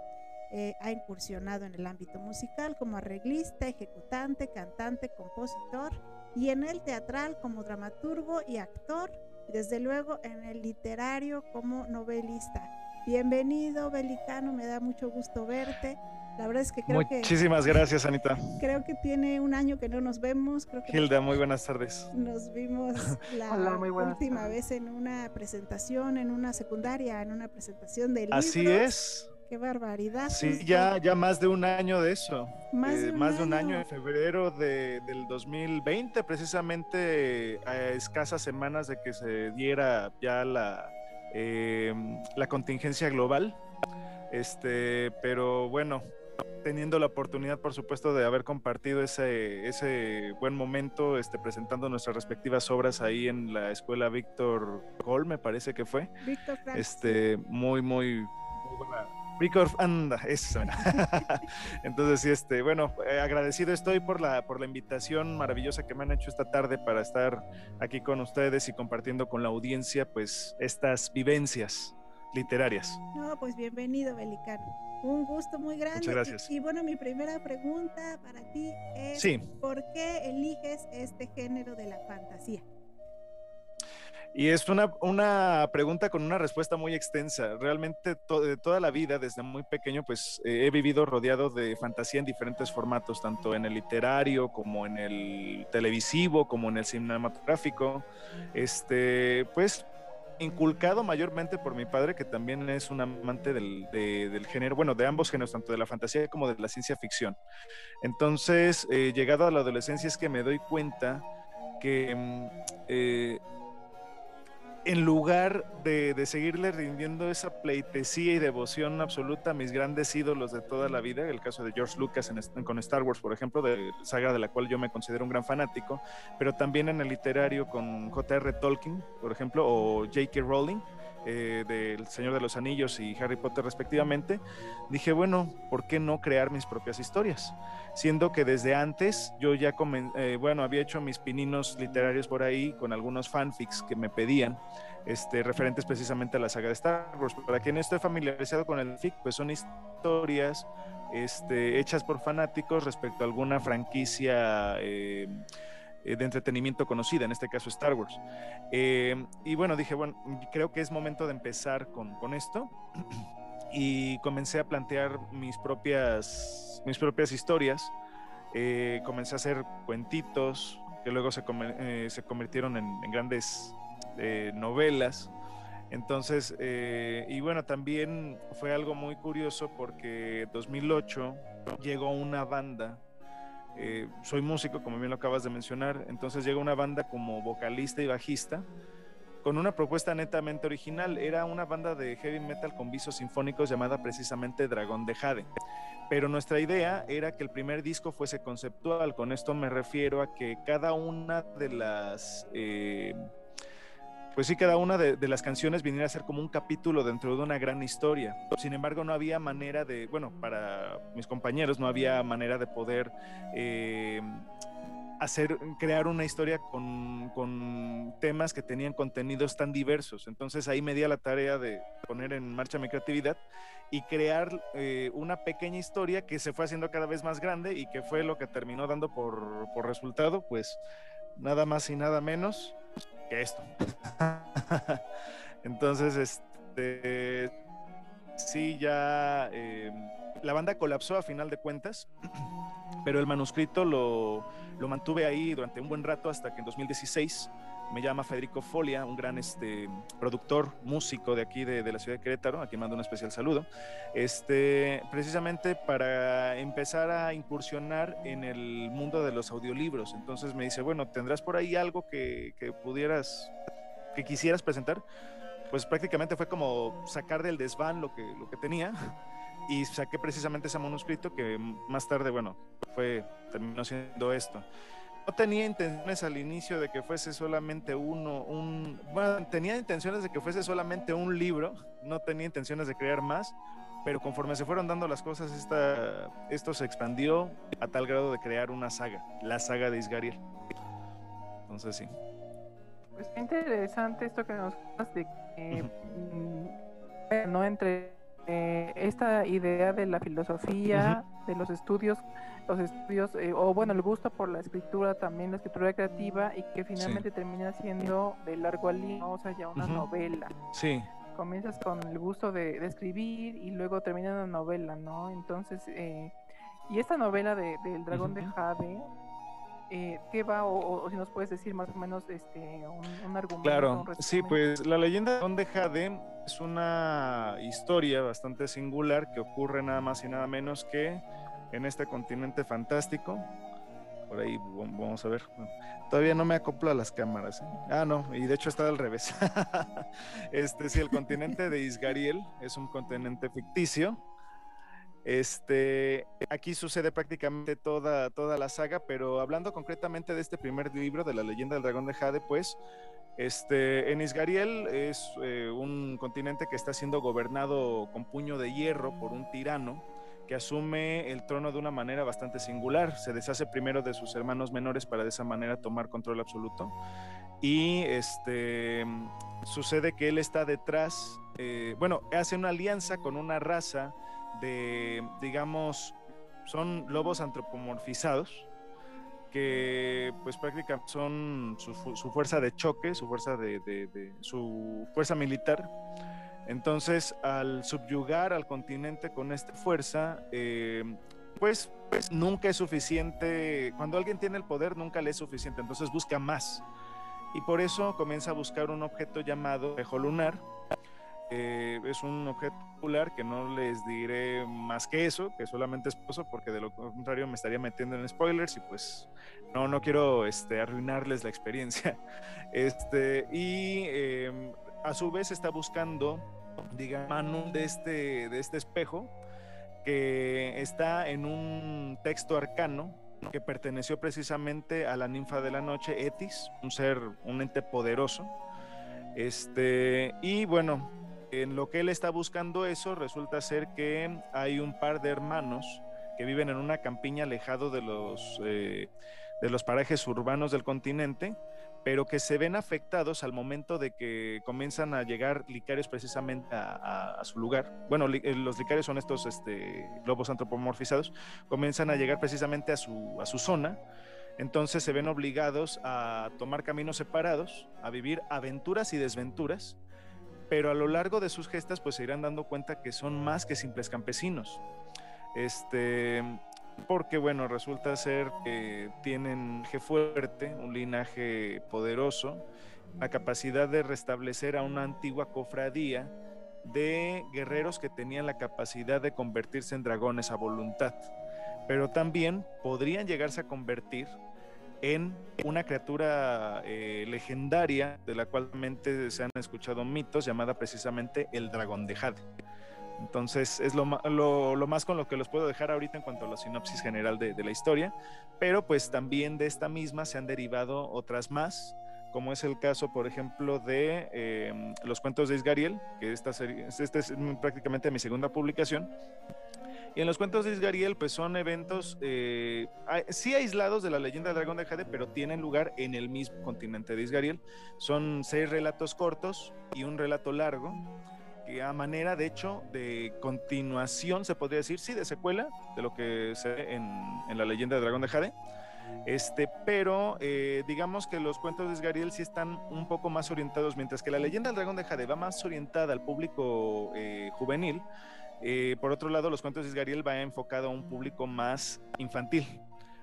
Eh, ha incursionado en el ámbito musical como arreglista, ejecutante, cantante, compositor y en el teatral como dramaturgo y actor y desde luego en el literario como novelista. Bienvenido, Belicano, me da mucho gusto verte. La verdad es que creo que Muchísimas gracias, Anita. creo que tiene un año que no nos vemos. Creo que Hilda, muy buenas tardes. nos vimos la Hola, muy buenas última tardes. vez en una presentación, en una secundaria, en una presentación de libros. Así es. Qué barbaridad. Sí, ya, ya más de un año de eso. Más de Eh, un más de un año. año, en febrero de- del 2020, precisamente a escasas semanas de que se diera ya la, eh, la contingencia global. Este, pero bueno, teniendo la oportunidad, por supuesto, de haber compartido ese, ese buen momento, este, presentando nuestras respectivas obras ahí en la escuela Víctor Gol, me parece que fue. Víctor Este, muy, muy, muy buena. Víctor, anda, esa. Entonces, sí, este, bueno, eh, agradecido estoy por la, por la invitación maravillosa que me han hecho esta tarde para estar aquí con ustedes y compartiendo con la audiencia, pues, estas vivencias literarias. No, pues bienvenido, Belicano. Un gusto muy grande. Muchas gracias. Y, y bueno, mi primera pregunta para ti es: Sí. ¿por qué eliges este género de la fantasía? Y es una, una pregunta con una respuesta muy extensa. Realmente to- de toda la vida, desde muy pequeño, pues eh, he vivido rodeado de fantasía en diferentes formatos, tanto en el literario como en el televisivo, como en el cinematográfico. Este, pues inculcado mayormente por mi padre, que también es un amante del, de- del género, bueno, de ambos géneros, tanto de la fantasía como de la ciencia ficción. Entonces, eh, llegado a la adolescencia es que me doy cuenta que mm, eh, en lugar de, seguirle rindiendo esa pleitesía y devoción absoluta a mis grandes ídolos de toda la vida, el caso de George Lucas en con Star Wars, por ejemplo, de saga de la cual yo me considero un gran fanático, pero también en el literario con J.R. Tolkien, por ejemplo, o J.K. Rowling, eh, del Señor de los Anillos y Harry Potter respectivamente, dije, bueno, ¿por qué no crear mis propias historias? Siendo que desde antes yo ya, comen- eh, bueno, había hecho mis pininos literarios por ahí con algunos fanfics que me pedían, este, referentes precisamente a la saga de Star Wars. Para quien no esté familiarizado con el fic, pues son historias este, hechas por fanáticos respecto a alguna franquicia eh, de entretenimiento conocida, en este caso Star Wars. Eh, y bueno, dije, bueno, creo que es momento de empezar con, con esto. Y comencé a plantear mis propias, mis propias historias. Eh, comencé a hacer cuentitos que luego se, eh, se convirtieron en, en grandes eh, novelas. Entonces, eh, y bueno, también fue algo muy curioso porque 2008 llegó una banda eh, soy músico, como bien lo acabas de mencionar, entonces llega una banda como vocalista y bajista con una propuesta netamente original. Era una banda de heavy metal con visos sinfónicos llamada precisamente Dragón de Jade. Pero nuestra idea era que el primer disco fuese conceptual. Con esto me refiero a que cada una de las... eh, pues sí, cada una de, las canciones viniera a ser como un capítulo dentro de una gran historia. Sin embargo, no había manera de, bueno, para mis compañeros no había manera de poder eh, hacer, crear una historia con, temas que tenían contenidos tan diversos. Entonces ahí me di la tarea de poner en marcha mi creatividad y crear eh, una pequeña historia que se fue haciendo cada vez más grande y que fue lo que terminó dando por resultado, pues nada más y nada menos que esto. Entonces, este, sí, ya eh, la banda colapsó a final de cuentas, pero el manuscrito lo, lo mantuve ahí durante un buen rato hasta que en 2016 me llama Federico Folia, un gran este, productor, músico de aquí de, la ciudad de Querétaro, a quien mando un especial saludo, este, precisamente para empezar a incursionar en el mundo de los audiolibros. Entonces me dice, bueno, ¿tendrás por ahí algo que, que pudieras, que quisieras presentar? Pues prácticamente fue como sacar del desván lo que, lo que tenía y saqué precisamente ese manuscrito que más tarde, bueno, fue, terminó siendo esto no tenía intenciones al inicio de que fuese solamente uno, un, bueno, tenía intenciones de que fuese solamente un libro, no tenía intenciones de crear más, pero conforme se fueron dando las cosas, esta, esto se expandió a tal grado de crear una saga, la saga de Isgariel. Entonces sí. Pues interesante esto que nos cuentas de que, uh -huh. no entre eh, esta idea de la filosofía. De los estudios, los estudios, eh, o bueno, el gusto por la escritura, también la escritura creativa, y que finalmente sí. termina siendo de largo aliento, o sea, ya una uh -huh. novela. Sí. comienzas con el gusto de, de escribir y luego termina una novela, ¿no? Entonces, eh, y esta novela de, del dragón de Jade, eh, ¿qué va? O, o, si nos puedes decir más o menos este, un, un argumento. Claro, un sí, pues la leyenda de Jade es una historia bastante singular que ocurre nada más y nada menos que en este continente fantástico. Por ahí vamos a ver. Todavía no me acoplo a las cámaras. ¿eh? Ah, no, y de hecho está al revés. este sí, el continente de Isgariel es un continente ficticio. Este, aquí sucede prácticamente toda, toda la saga, pero hablando concretamente de este primer libro de la leyenda del dragón de Jade, pues este, en Isgariel es eh, un continente que está siendo gobernado con puño de hierro por un tirano que asume el trono de una manera bastante singular. Se deshace primero de sus hermanos menores para de esa manera tomar control absoluto. Y este, sucede que él está detrás, eh, bueno, hace una alianza con una raza de, digamos, son lobos antropomorfizados que pues prácticamente son su, fu- su fuerza de choque, su fuerza de- su fuerza militar. Entonces, al subyugar al continente con esta fuerza, eh, pues, pues nunca es suficiente. Cuando alguien tiene el poder, nunca le es suficiente. Entonces busca más. Y por eso comienza a buscar un objeto llamado espejo lunar. Eh, es un objeto popular que no les diré más que eso, que solamente es eso, porque de lo contrario me estaría metiendo en spoilers y pues no, no quiero este, arruinarles la experiencia. Este, y eh, a su vez está buscando, digamos, Manu de este, de este espejo, que está en un texto arcano que perteneció precisamente a la ninfa de la noche, Etis, un ser, un ente poderoso. Este, y bueno, en lo que él está buscando eso, resulta ser que hay un par de hermanos que viven en una campiña alejado de los, eh, de los parajes urbanos del continente, pero que se ven afectados al momento de que comienzan a llegar licarios precisamente a, su lugar. Bueno, eh, los licarios son estos este, lobos antropomorfizados, comienzan a llegar precisamente a su, a su zona. Entonces se ven obligados a tomar caminos separados, a vivir aventuras y desventuras, pero a lo largo de sus gestas pues se irán dando cuenta que son más que simples campesinos. Este, porque bueno, resulta ser que tienen je fuerte, un linaje poderoso, la capacidad de restablecer a una antigua cofradía de guerreros que tenían la capacidad de convertirse en dragones a voluntad, pero también podrían llegarse a convertir en una criatura eh, legendaria de la cual realmente se han escuchado mitos llamada precisamente el dragón de Jade. Entonces es lo, más con lo que los puedo dejar ahorita en cuanto a la sinopsis general de, de la historia, pero pues también de esta misma se han derivado otras más, como es el caso, por ejemplo, de eh, los cuentos de Isgariel, que esta, serie, esta es prácticamente mi segunda publicación. Y en los cuentos de Isgariel, pues son eventos eh, sí aislados de la leyenda del dragón de Jade, pero tienen lugar en el mismo continente de Isgariel. Son seis relatos cortos y un relato largo, que a manera, de hecho, de continuación, se podría decir, sí, de secuela de lo que se ve en, en la leyenda del dragón de Jade. Este, pero eh, digamos que los cuentos de Isgariel sí están un poco más orientados, mientras que la leyenda del dragón de Jade va más orientada al público eh, juvenil. Eh, por otro lado, los cuentos de Isgariel va enfocado a un público más infantil,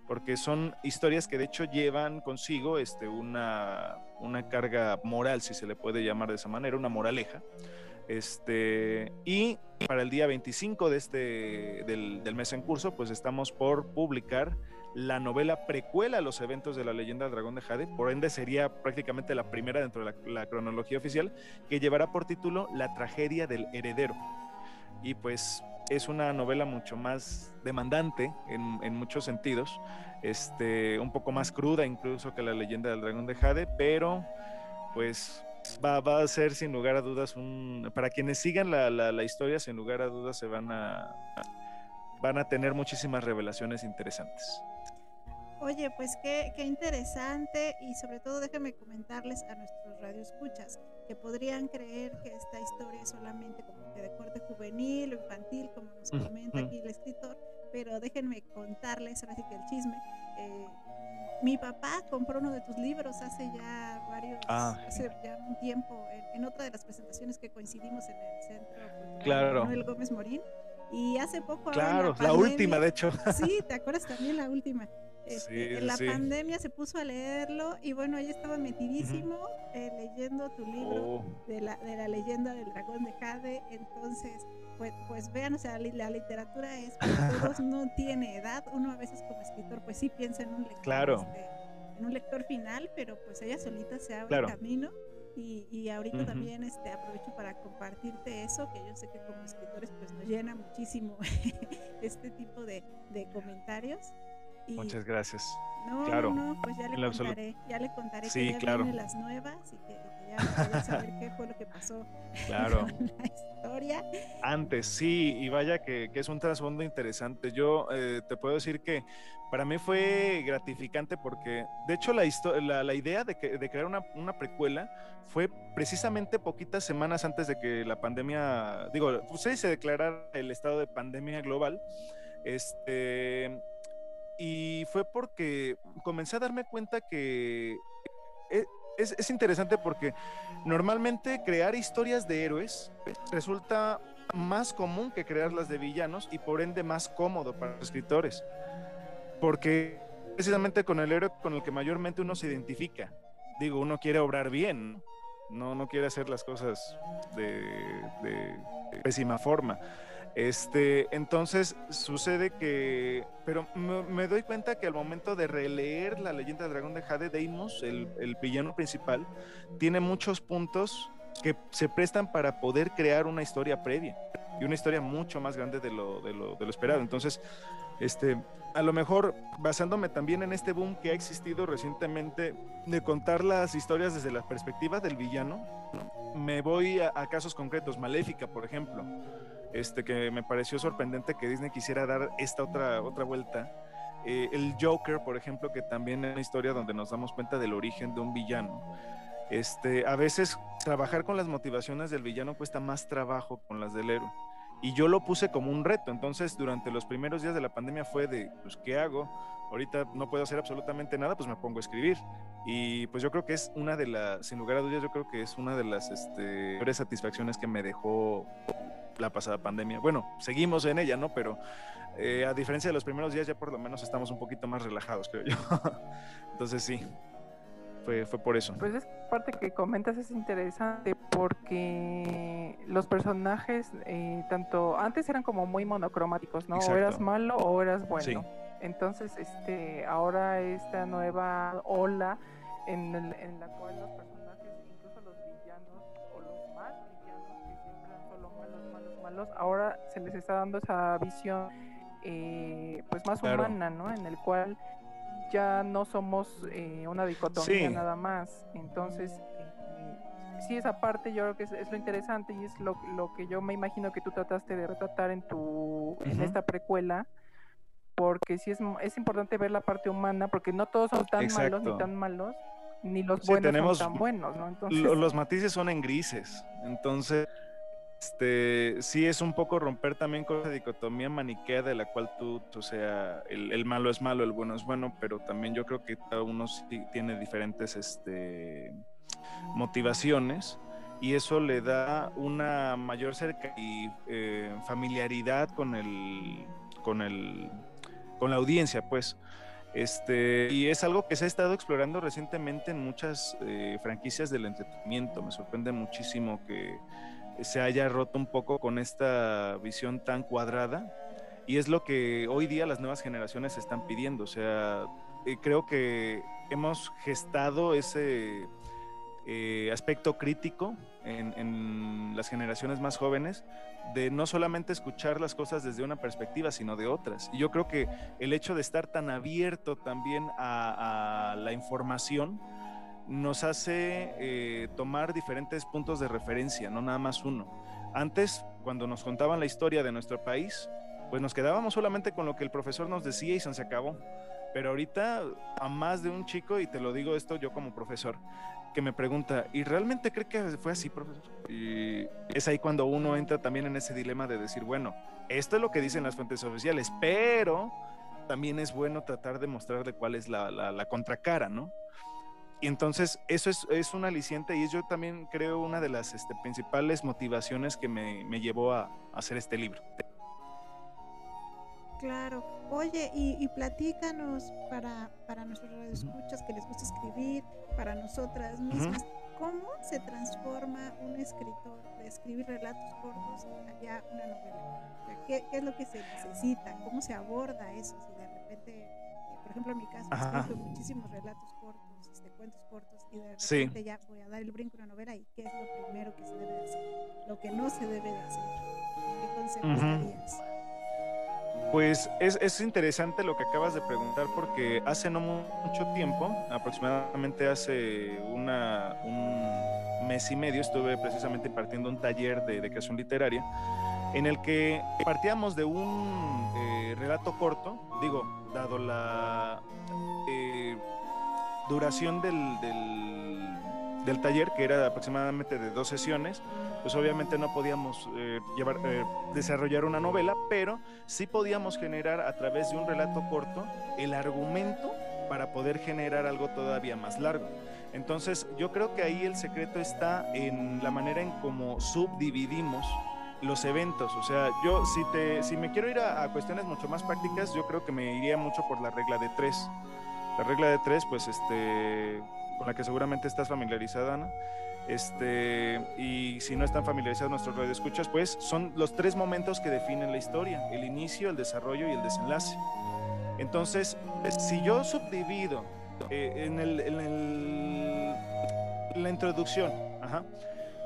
porque son historias que de hecho llevan consigo este, una, carga moral, si se le puede llamar de esa manera, una moraleja. Este, y para el día 25 de este, del, mes en curso, pues estamos por publicar la novela precuela a los eventos de la leyenda del dragón de Jade, por ende sería prácticamente la primera dentro de la cronología oficial, que llevará por título La tragedia del heredero. Y pues es una novela mucho más demandante en, en muchos sentidos, este, un poco más cruda incluso que la leyenda del dragón de Jade, pero pues va, a ser sin lugar a dudas un... Para quienes sigan la, la, la historia, sin lugar a dudas se van a, van a tener muchísimas revelaciones interesantes. Oye, pues qué, qué interesante y sobre todo déjame comentarles a nuestros radioescuchas que podrían creer que esta historia es solamente como que de corte juvenil o infantil, como nos comenta aquí el escritor, pero déjenme contarles, ahora sí que el chisme. eh, mi papá compró uno de tus libros hace ya varios, Ah. hace ya un tiempo, en, en otra de las presentaciones que coincidimos en el Centro Cultural Claro. Manuel Gómez Morín. Y hace poco Claro, la pandemia- última, de hecho. Sí, ¿te acuerdas también la última? Este, Sí, en la sí. pandemia se puso a leerlo y bueno, ahí estaba metidísimo eh, leyendo tu libro Oh, de, la, de la leyenda del dragón de Jade. Entonces, pues, pues vean, o sea, la literatura es para todos, no tiene edad. Uno a veces como escritor, pues sí piensa en un lector, Claro. este, en un lector final, pero pues ella solita se abre Claro. camino. Y, y ahorita también este, aprovecho para compartirte eso, que yo sé que como escritores pues nos llena muchísimo este tipo de, de comentarios. Y, muchas gracias. no, Claro. no, no, pues ya le En contaré, ya le contaré Sí, que ya claro. vienen las nuevas y que, que ya voy a saber qué fue lo que pasó Claro. con la historia. Antes, sí, y vaya que, que es un trasfondo interesante. Yo eh, te puedo decir que para mí fue gratificante porque, de hecho, la, la, la idea de, que- de crear una, una precuela fue precisamente poquitas semanas antes de que la pandemia, digo, pues, se declarara el estado de pandemia global. Este, y fue porque comencé a darme cuenta que e- es, es interesante porque normalmente crear historias de héroes resulta más común que crearlas de villanos y por ende más cómodo para los escritores. Porque precisamente con el héroe con el que mayormente uno se identifica. Digo, uno quiere obrar bien, no, no quiere hacer las cosas de, de- de pésima forma. Este, entonces sucede que, pero me, doy cuenta que al momento de releer la leyenda del dragón de Jade, Deimos, el, villano principal, tiene muchos puntos que se prestan para poder crear una historia previa y una historia mucho más grande de lo esperado. Entonces, este, a lo mejor basándome también en este boom que ha existido recientemente de contar las historias desde la perspectiva del villano, me voy a, a casos concretos, Maléfica, por ejemplo, este, que me pareció sorprendente que Disney quisiera dar esta otra, otra vuelta. Eh, el Joker, por ejemplo, que también es una historia donde nos damos cuenta del origen de un villano. Este, a veces trabajar con las motivaciones del villano cuesta más trabajo con las del héroe. Y yo lo puse como un reto. Entonces, durante los primeros días de la pandemia fue de, pues, ¿qué hago? Ahorita no puedo hacer absolutamente nada, pues me pongo a escribir. Y pues yo creo que es una de las, sin lugar a dudas, yo creo que es una de las este, satisfacciones que me dejó la pasada pandemia. Bueno, seguimos en ella, ¿no? Pero eh, a diferencia de los primeros días, ya por lo menos estamos un poquito más relajados, creo yo. Entonces sí, fue, fue por eso. Pues esa parte que comentas es interesante porque los personajes, eh, tanto antes eran como muy monocromáticos, ¿no? O eras malo o eras bueno. Sí. Entonces, este, ahora esta nueva ola en, el- en la cual los personajes, malos, ahora se les está dando esa visión, eh, pues más Claro. humana, ¿no? En el cual ya no somos eh, una dicotomía Sí. nada más. Entonces, eh, sí, esa parte yo creo que es, es lo interesante y es lo, lo que yo me imagino que tú trataste de retratar en tu en Ujú. esta precuela. Porque sí es, es importante ver la parte humana, porque no todos son tan malos ni Exacto. tan malos, ni los Sí, buenos tenemos son tan buenos, ¿no? Entonces, Lo- los matices son en grises. Entonces, este, sí es un poco romper también con la dicotomía maniquea de la cual tú, o sea, el, malo es malo, el bueno es bueno, pero también yo creo que cada uno tiene diferentes este, motivaciones y eso le da una mayor cerca y eh, familiaridad con el, con el, con la audiencia, pues. Este, y es algo que se ha estado explorando recientemente en muchas eh, franquicias del entretenimiento. Me sorprende muchísimo que se haya roto un poco con esta visión tan cuadrada. Y es lo que hoy día las nuevas generaciones están pidiendo. O sea, eh, creo que hemos gestado ese eh, aspecto crítico en, las generaciones más jóvenes de no solamente escuchar las cosas desde una perspectiva, sino de otras. Y yo creo que el hecho de estar tan abierto también a la información nos hace eh, tomar diferentes puntos de referencia, no nada más uno. Antes, cuando nos contaban la historia de nuestro país, pues nos quedábamos solamente con lo que el profesor nos decía y se acabó. Pero ahorita a más de un chico, y te lo digo esto yo como profesor, que me pregunta, ¿y realmente cree que fue así, profesor? Y es ahí cuando uno entra también en ese dilema de decir, bueno, esto es lo que dicen las fuentes oficiales, pero también es bueno tratar de mostrar de cuál es la, contracara, ¿no? Y entonces eso es, es, un aliciente y es yo también creo una de las este, principales motivaciones que me, me llevó a, a hacer este libro. Claro. Oye, y, platícanos para, para nuestros radioescuchas que les gusta escribir, para nosotras mismas, ¿cómo se transforma un escritor de escribir relatos cortos allá una novela? ¿qué, es lo que se necesita? ¿Cómo se aborda eso? Si de repente, eh, por ejemplo, en mi caso, he escrito muchísimos relatos cortos, cuentos cortos, y de repente ya voy a dar el brinco a una novela y qué es lo primero que se debe de hacer, lo que no se debe de hacer. ¿Qué consejos darías? Pues es, interesante lo que acabas de preguntar porque hace no mucho tiempo, aproximadamente hace una, un mes y medio, estuve precisamente impartiendo un taller de, creación literaria en el que partíamos de un eh, relato corto, digo, dado la eh, duración del del taller, que era aproximadamente de dos sesiones, pues obviamente no podíamos eh, llevar, eh, desarrollar una novela, pero sí podíamos generar a través de un relato corto el argumento para poder generar algo todavía más largo. Entonces yo creo que ahí el secreto está en la manera en cómo subdividimos los eventos. O sea, yo si, te, si me quiero ir a, a cuestiones mucho más prácticas, yo creo que me iría mucho por la regla de tres. La regla de tres, pues este con la que seguramente estás familiarizada, Ana. Este, y si no están familiarizados nuestros radioescuchas, pues son los tres momentos que definen la historia, el inicio, el desarrollo y el desenlace. Entonces, si yo subdivido eh, en, el, en, la introducción,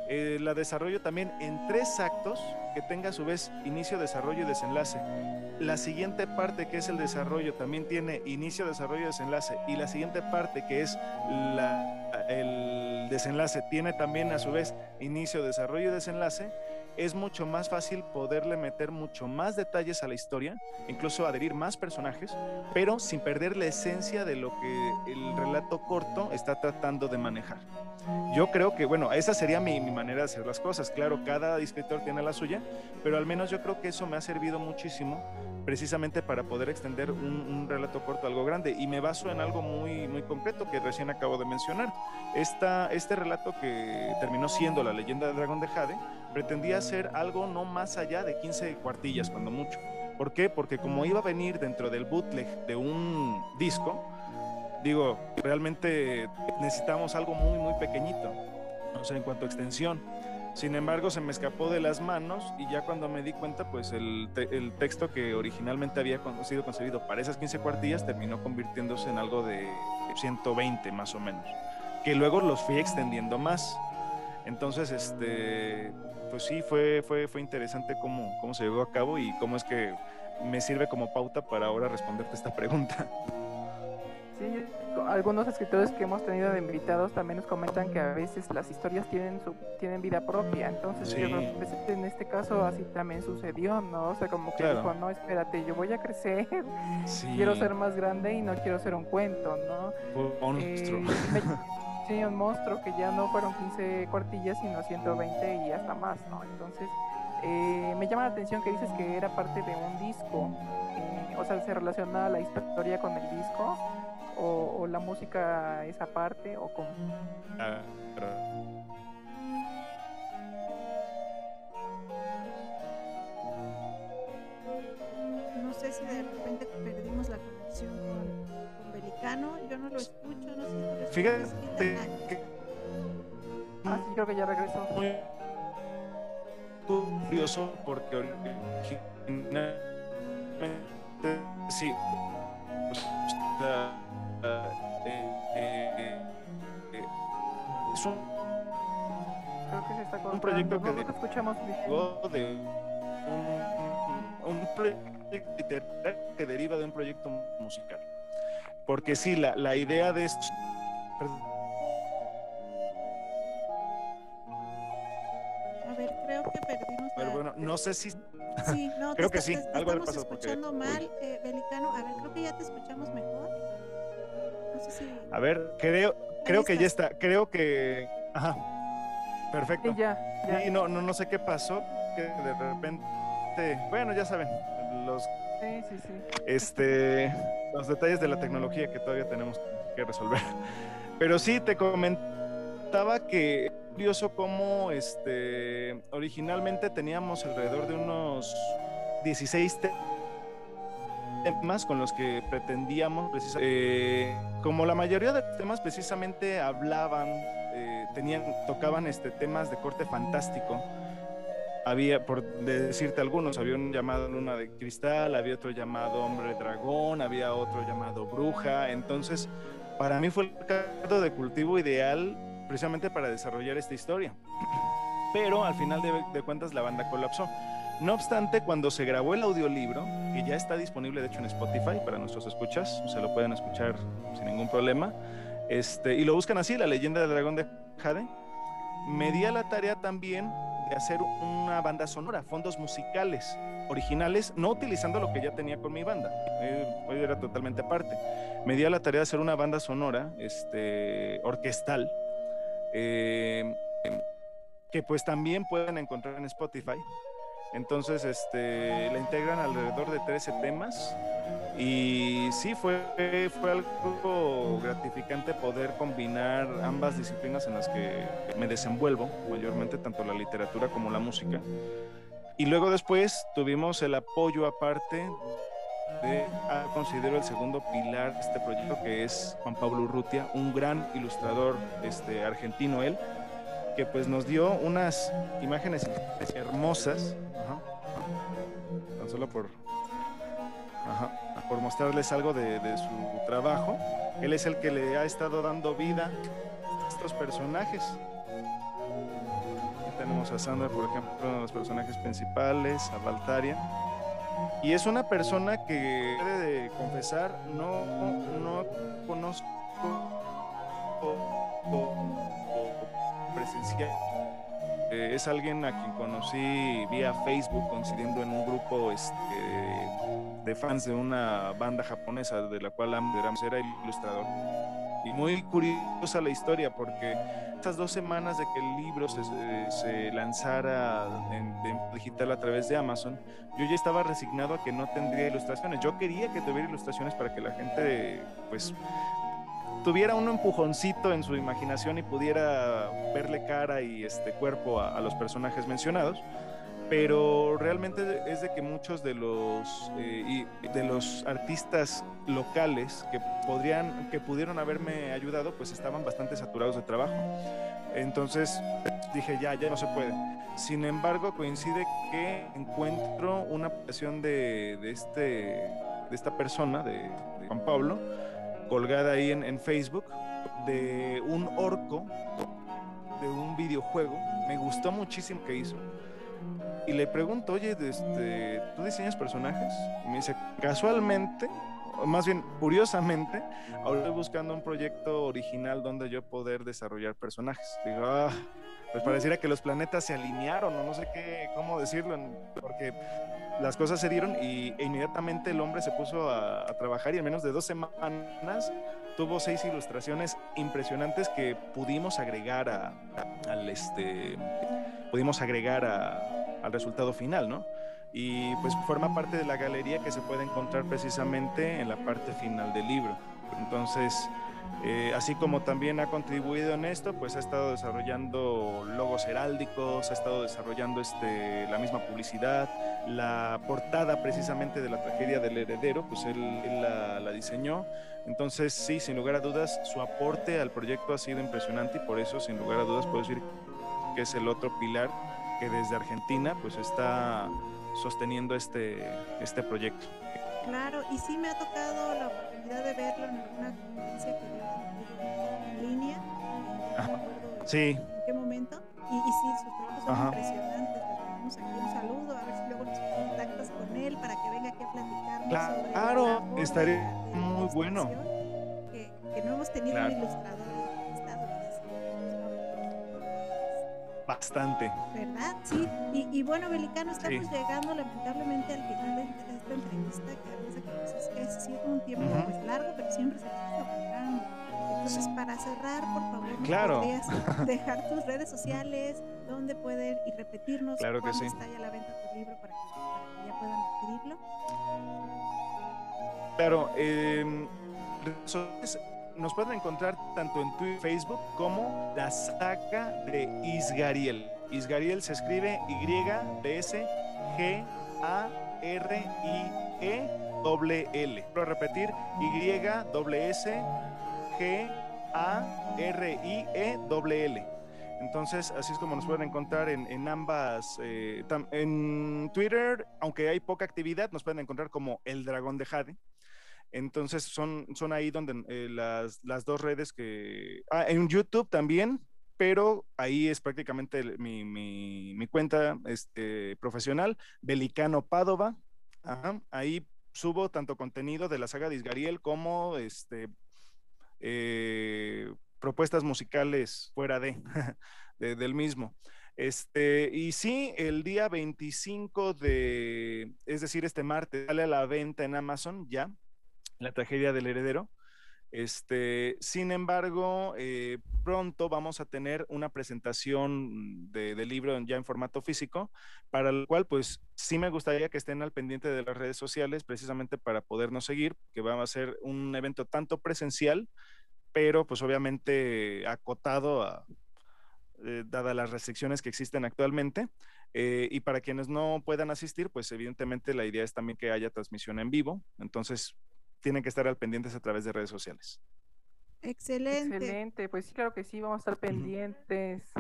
eh, la desarrollo también en tres actos que tenga a su vez inicio, desarrollo y desenlace. La siguiente parte que es el desarrollo también tiene inicio, desarrollo y desenlace. Y la siguiente parte que es el desenlace tiene también a su vez inicio, desarrollo y desenlace es mucho más fácil poderle meter mucho más detalles a la historia, incluso adherir más personajes, pero sin perder la esencia de lo que el relato corto está tratando de manejar. Yo creo que, bueno, esa sería mi, manera de hacer las cosas. Claro, cada escritor tiene la suya, pero al menos yo creo que eso me ha servido muchísimo precisamente para poder extender un, relato corto algo grande. Y me baso en algo muy, muy concreto que recién acabo de mencionar. Esta, este relato que terminó siendo la leyenda del dragón de Jade pretendía ser algo no más allá de 15 cuartillas, cuando mucho. ¿Por qué? Porque como iba a venir dentro del bootleg de un disco, digo, realmente necesitamos algo muy, muy pequeñito, o sea, en cuanto a extensión. Sin embargo, se me escapó de las manos y ya cuando me di cuenta, pues el, el texto que originalmente había sido concebido para esas 15 cuartillas terminó convirtiéndose en algo de 120 más o menos, que luego los fui extendiendo más. Entonces, este, pues sí, fue, fue, fue interesante cómo, cómo se llevó a cabo y cómo es que me sirve como pauta para ahora responderte esta pregunta. Sí, algunos escritores que hemos tenido de invitados también nos comentan que a veces las historias tienen su tienen vida propia, entonces yo en este caso así también sucedió, ¿no? O sea, como que dijo, no, espérate, yo voy a crecer, quiero ser más grande y no quiero ser un cuento, ¿no? Un monstruo. Eh, sí, un monstruo que ya no fueron 15 cuartillas, sino 120 y hasta más, ¿no? Entonces, eh, me llama la atención que dices que era parte de un disco, eh, o sea, se relaciona la historia con el disco o, la música esa parte o? Ah, no sé si de repente perdimos la conexión con, Belicano, yo no lo escucho, no sé si Fíjate que... Ah, sí, creo que ya regresó. Muy curioso porque originalmente sí, eh, eh, es un, Creo que se está un proyecto que, escuchamos de un, un proyecto literario que deriva de un proyecto musical. Porque sí, la, la idea de esto... no sé si. Sí, no, creo que sí. Te, Algo estamos escuchando mal, eh, Belicano. A ver, creo que ya te escuchamos mejor. A ver, creo, creo que ya está, creo que... Ajá. Perfecto. Sí, ya, ya. Y no, no, no sé qué pasó, que de repente... Bueno, ya saben, los Sí, sí, sí. este, los detalles de la tecnología que todavía tenemos que resolver. Pero sí, te comentaba que curioso cómo este, originalmente teníamos alrededor de unos 16 te- temas con los que pretendíamos, precisa- eh, como la mayoría de los temas precisamente hablaban, eh, tenían, tocaban este, temas de corte fantástico había, por decirte algunos, había un llamado Luna de Cristal, había otro llamado Hombre Dragón, había otro llamado Bruja. Entonces, para mí fue el caldo de cultivo ideal precisamente para desarrollar esta historia. Pero al final de, cuentas la banda colapsó. No obstante, cuando se grabó el audiolibro, que ya está disponible de hecho en Spotify para nuestros escuchas, se lo pueden escuchar sin ningún problema, este, y lo buscan así, La leyenda del dragón de Jade, me di a la tarea también de hacer una banda sonora, fondos musicales originales, no utilizando lo que ya tenía con mi banda, eh, era totalmente aparte. Me di a la tarea de hacer una banda sonora este, orquestal, eh, que pues también pueden encontrar en Spotify. Entonces, este, la integran alrededor de 13 temas y sí, fue, fue algo gratificante poder combinar ambas disciplinas en las que me desenvuelvo, mayormente tanto la literatura como la música. Y luego después tuvimos el apoyo aparte de, ah, considero el segundo pilar de este proyecto, que es Juan Pablo Urrutia, un gran ilustrador este, argentino él, que pues nos dio unas imágenes hermosas, tan solo por, por mostrarles algo de, su trabajo. Él es el que le ha estado dando vida a estos personajes. Tenemos a Sandra, por ejemplo, uno de los personajes principales, a Valtaria. Y es una persona que, de confesar, no, no conozco o- o presencial. Eh, es alguien a quien conocí vía Facebook, coincidiendo en un grupo este, de fans de una banda japonesa de la cual Amderams era ilustrador. Y muy curiosa la historia porque estas dos semanas de que el libro se, lanzara en, de digital a través de Amazon, yo ya estaba resignado a que no tendría ilustraciones. Yo quería que tuviera ilustraciones para que la gente, pues, tuviera un empujoncito en su imaginación y pudiera verle cara y este cuerpo a, los personajes mencionados. Pero realmente es de que muchos de los eh, y de los artistas locales que podrían que pudieron haberme ayudado pues estaban bastante saturados de trabajo. Entonces dije ya ya no se puede. Sin embargo coincide que encuentro una pasión de, de este de esta persona de Juan Pablo colgada ahí en, Facebook de un orco de un videojuego. Me gustó muchísimo que hizo. Y le pregunto, oye, este, ¿tú diseñas personajes? Y me dice, casualmente, o más bien curiosamente, ahora estoy buscando un proyecto original donde yo poder desarrollar personajes. Digo, ah, pues pareciera que los planetas se alinearon, o no sé qué, cómo decirlo, porque las cosas se dieron y e inmediatamente el hombre se puso a, trabajar y en menos de dos semanas tuvo seis ilustraciones impresionantes que pudimos agregar a, al este pudimos agregar al resultado final, ¿no? Y pues forma parte de la galería que se puede encontrar precisamente en la parte final del libro. Entonces, eh, así como también ha contribuido en esto, pues ha estado desarrollando logos heráldicos, ha estado desarrollando este, la misma publicidad, la portada precisamente de la tragedia del heredero, pues él, él la, la diseñó. Entonces, sí, sin lugar a dudas, su aporte al proyecto ha sido impresionante y por eso, sin lugar a dudas, puedo decir que es el otro pilar que desde Argentina pues está sosteniendo este, este proyecto. Claro, y sí me ha tocado la oportunidad de verlo en alguna conferencia que dio en línea. No Ajá. me acuerdo Sí, en qué momento. Y, y sí, sus trabajos son Ajá. impresionantes. Le aquí un saludo, a ver si luego nos contactas con él para que venga aquí a platicarnos sobre Claro, de la- de la muy bueno. Que, que no hemos tenido Claro. un ilustrador bastante. ¿Verdad? Sí. Y, y bueno, Belicano, estamos Sí. llegando lamentablemente al final de esta entrevista, que a veces que pues, es sido un tiempo pues, largo, pero siempre se está. Entonces, para cerrar, por favor, ¿nos Claro. podrías dejar tus redes sociales, dónde pueden y repetirnos Claro que sí. está ya la venta tu libro para que, para que ya puedan adquirirlo? Claro, eh, sociales, nos pueden encontrar tanto en Twitter, Facebook como la saga de Isgariel. Isgariel se escribe Y D S G A R I E doble L. Voy a repetir Y S G A R I E doble L. Entonces, así es como nos pueden encontrar en, en ambas. eh, en Twitter, aunque hay poca actividad, nos pueden encontrar como El Dragón de Jade. Entonces, son, son ahí donde eh, las, las dos redes que. Ah, en YouTube también, pero ahí es prácticamente mi, mi- cuenta este, profesional, Belicano Padova. Ahí subo tanto contenido de la saga de Isgariel como este, eh, propuestas musicales fuera de, de- del mismo. Este, y sí, el día 25 de, es decir, este martes, sale a la venta en Amazon ya, la tragedia del heredero. Este, sin embargo, eh, pronto vamos a tener una presentación de, del libro ya en formato físico, para lo cual, pues sí me gustaría que estén al pendiente de las redes sociales, precisamente para podernos seguir, que va a ser un evento tanto presencial, pero pues obviamente acotado a, eh, dadas las restricciones que existen actualmente. Eh, y para quienes no puedan asistir, pues evidentemente la idea es también que haya transmisión en vivo. Entonces, tienen que estar al pendientes a través de redes sociales. Excelente. Excelente, pues sí, claro que sí, vamos a estar pendientes,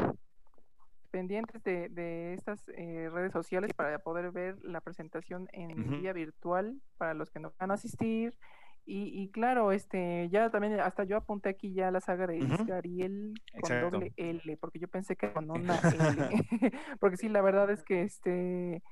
pendientes de, de estas eh, redes sociales para poder ver la presentación en Ujú. vía virtual para los que no van a asistir. Y, y claro, este, ya también, hasta yo apunté aquí ya la saga de Ujú. Isgariel con Exacto. doble L, porque yo pensé que con una L. porque sí, la verdad es que este,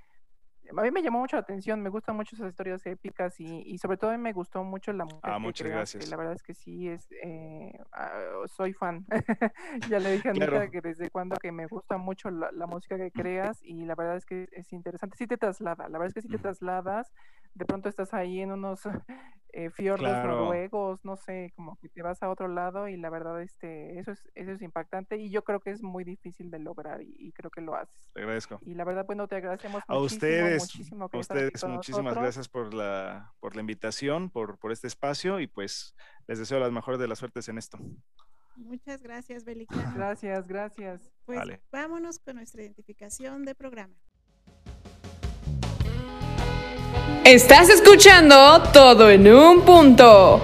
a mí me llamó mucho la atención, me gustan mucho esas historias épicas y, y sobre todo a mí me gustó mucho la música Ah, muchas gracias. La verdad es que sí, es, eh, ah, soy fan. ya le dije a Anita Claro. que desde cuando que me gusta mucho la, la música que creas y la verdad es que es interesante. Sí te traslada, la verdad es que sí te trasladas. De pronto estás ahí en unos eh, fiordos Claro. noruegos, no sé, como que te vas a otro lado y la verdad este, eso es, eso es impactante y yo creo que es muy difícil de lograr y, y creo que lo haces. Te agradezco. Y la verdad, bueno, te agradecemos A muchísimo, ustedes, muchísimo que a ustedes, muchísimas nosotros. gracias por la, por la invitación, por, por este espacio y pues les deseo las mejores de las suertes en esto. Muchas gracias, Belicano. Gracias, gracias. Pues Vale. vámonos con nuestra identificación de programa. Estás escuchando todo en un punto.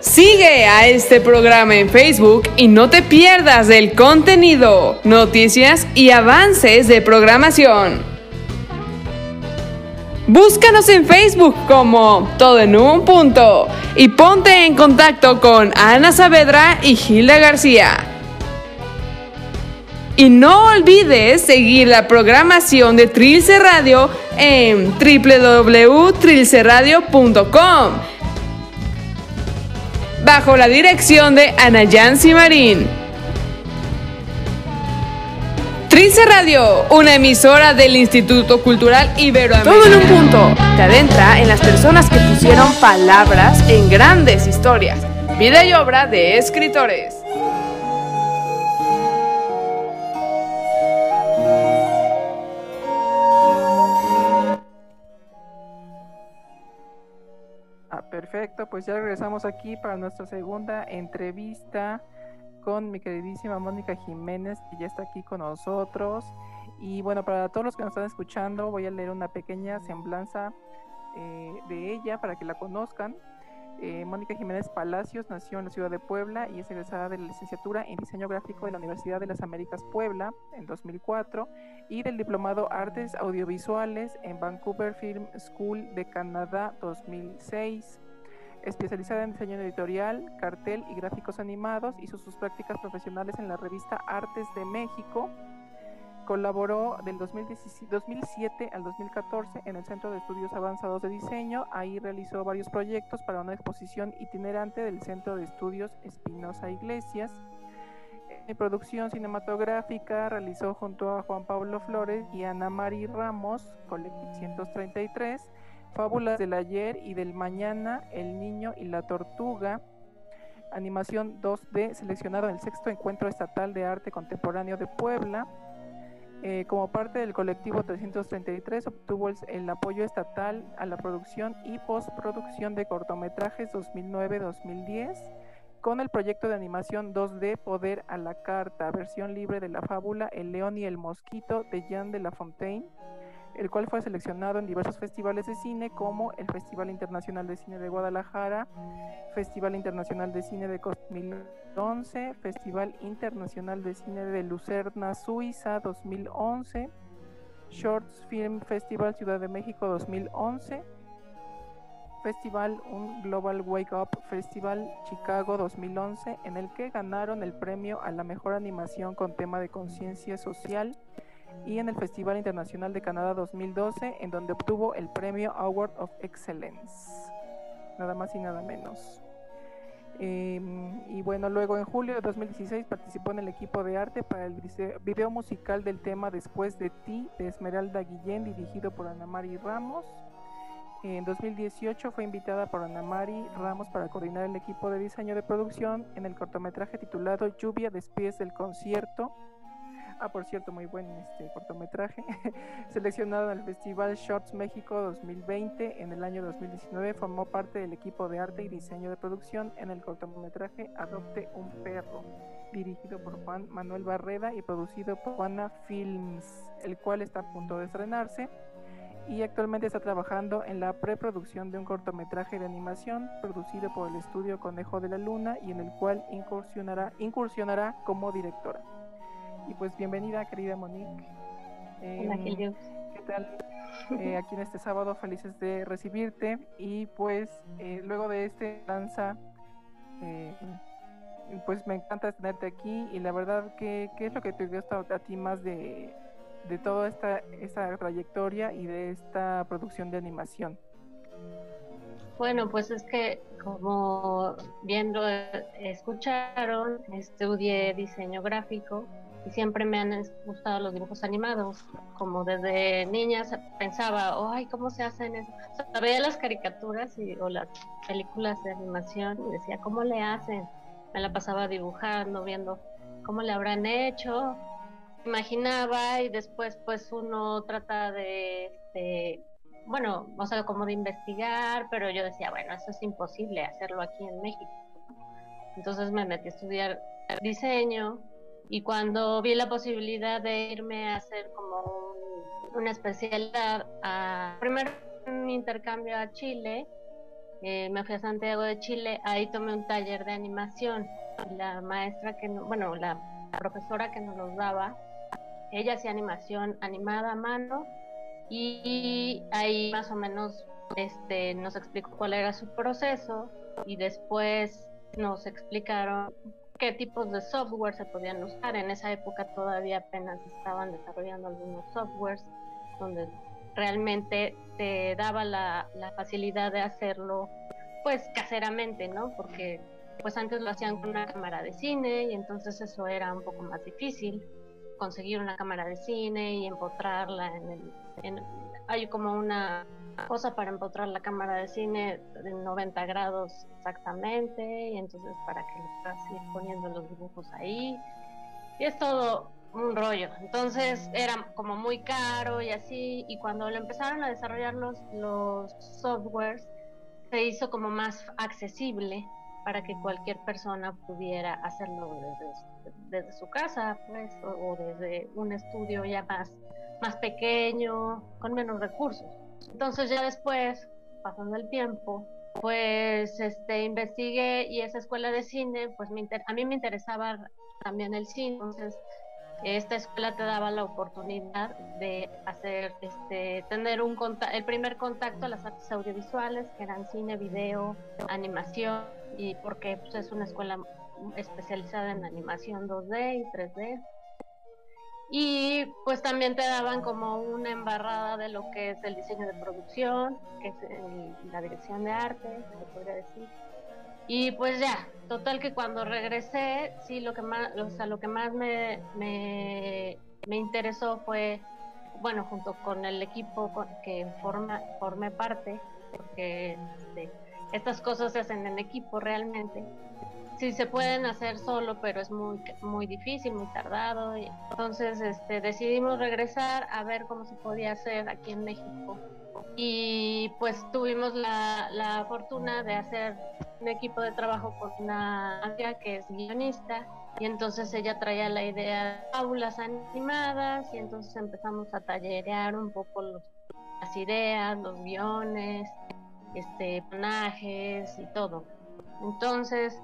Sigue a este programa en Facebook y no te pierdas del contenido, noticias y avances de programación. Búscanos en Facebook como Todo en un punto y ponte en contacto con Ana Saavedra y Gilda García. Y no olvides seguir la programación de Trilce Radio en www.trilceradio.com bajo la dirección de Ana Yancy Marín. Trilce Radio, una emisora del Instituto Cultural Iberoamericano. Todo en un punto. Te adentra en las personas que pusieron palabras en grandes historias. Vida y obra de escritores. Perfecto, pues ya regresamos aquí para nuestra segunda entrevista con mi queridísima Mónica Jiménez, que ya está aquí con nosotros. Y bueno, para todos los que nos están escuchando, voy a leer una pequeña semblanza eh, de ella para que la conozcan. Eh, Mónica Jiménez Palacios nació en la ciudad de Puebla y es egresada de la licenciatura en diseño gráfico de la Universidad de las Américas Puebla en 2004 y del diplomado Artes Audiovisuales en Vancouver Film School de Canadá 2006. Especializada en diseño editorial, cartel y gráficos animados, hizo sus prácticas profesionales en la revista Artes de México. Colaboró del 2017 2007 al 2014 en el Centro de Estudios Avanzados de Diseño. Ahí realizó varios proyectos para una exposición itinerante del Centro de Estudios Espinosa Iglesias. En producción cinematográfica realizó junto a Juan Pablo Flores y Ana Mari Ramos, Colectivo 133, Fábulas del ayer y del mañana, El niño y la tortuga. animación 2D seleccionado en el sexto encuentro estatal de arte contemporáneo de Puebla. Eh, como parte del colectivo 333 obtuvo el, apoyo estatal a la producción y postproducción de cortometrajes 2009-2010 con el proyecto de animación 2D Poder a la Carta, versión libre de la fábula El León y el Mosquito de Jean de La Fontaine el cual fue seleccionado en diversos festivales de cine como el Festival Internacional de Cine de Guadalajara, Festival Internacional de Cine de 2011, Festival Internacional de Cine de Lucerna, Suiza 2011, Shorts Film Festival Ciudad de México 2011, Festival Un Global Wake Up Festival Chicago 2011, en el que ganaron el premio a la mejor animación con tema de conciencia social y en el Festival Internacional de Canadá 2012, en donde obtuvo el premio Award of Excellence. Nada más y nada menos. Em, y bueno, luego en julio de 2016 participó en el equipo de arte para el video musical del tema Después de ti de Esmeralda Guillén, dirigido por Ana Mari Ramos. En 2018 fue invitada por Ana Mari Ramos para coordinar el equipo de diseño de producción en el cortometraje titulado Lluvia Despies del concierto, Ah, por cierto, muy buen este cortometraje. Seleccionado en el Festival Shorts México 2020 en el año 2019, formó parte del equipo de arte y diseño de producción en el cortometraje Adopte un perro, dirigido por Juan Manuel Barreda y producido por Juana Films, el cual está a punto de estrenarse y actualmente está trabajando en la preproducción de un cortometraje de animación producido por el estudio Conejo de la Luna y en el cual incursionará, incursionará como directora. Y pues bienvenida, querida Monique. Hola, em, ¿Qué tal? Eh, aquí en este sábado, felices de recibirte. Y pues eh, luego de este danza, eh, pues me encanta tenerte aquí. Y la verdad, ¿qué, qué es lo que te gusta a ti más de, de toda esta, esta trayectoria y de esta producción de animación? Bueno, pues es que como bien lo escucharon, estudié diseño gráfico siempre me han gustado los dibujos animados. Como desde niña pensaba, ay, ¿cómo se hacen eso? Veía las caricaturas y, o las películas de animación y decía, ¿cómo le hacen? Me la pasaba dibujando, viendo cómo le habrán hecho. Imaginaba y después pues uno trata de, de bueno, o sea, como de investigar, pero yo decía, bueno, eso es imposible hacerlo aquí en México. Entonces me metí a estudiar diseño y cuando vi la posibilidad de irme a hacer como una especialidad, a, primero un intercambio a Chile, eh, me fui a Santiago de Chile, ahí tomé un taller de animación. La maestra que, bueno, la profesora que nos los daba, ella hacía animación animada a mano y ahí más o menos este, nos explicó cuál era su proceso y después nos explicaron qué tipos de software se podían usar. En esa época todavía apenas estaban desarrollando algunos softwares donde realmente te daba la, facilidad de hacerlo pues caseramente, ¿no? Porque pues antes lo hacían con una cámara de cine y entonces eso era un poco más difícil conseguir una cámara de cine y empotrarla en el en, hay como una cosa para empotrar la cámara de cine de 90 grados exactamente, y entonces para que le puedas ir poniendo los dibujos ahí. Y es todo un rollo. Entonces era como muy caro y así, y cuando lo empezaron a desarrollar los, los softwares, se hizo como más accesible para que cualquier persona pudiera hacerlo desde, desde su casa, pues, o, desde un estudio ya más, más pequeño, con menos recursos. Entonces ya después, pasando el tiempo, pues este investigué y esa escuela de cine, pues me a mí me interesaba también el cine, entonces esta escuela te daba la oportunidad de hacer, este, tener un el primer contacto a las artes audiovisuales, que eran cine, video, animación, y porque pues, es una escuela especializada en animación 2D y 3D. Y pues también te daban como una embarrada de lo que es el diseño de producción, que es la dirección de arte, se podría decir. Y pues ya, total que cuando regresé, sí, lo que más, o sea, lo que más me, me, me interesó fue, bueno, junto con el equipo que forma, formé parte, porque este, estas cosas se hacen en equipo realmente, sí se pueden hacer solo, pero es muy, muy difícil, muy tardado. Y entonces este, decidimos regresar a ver cómo se podía hacer aquí en México. Y pues tuvimos la, la fortuna de hacer un equipo de trabajo con una amiga que es guionista y entonces ella traía la idea de aulas animadas y entonces empezamos a tallerear un poco las ideas, los guiones, este, personajes y todo. Entonces,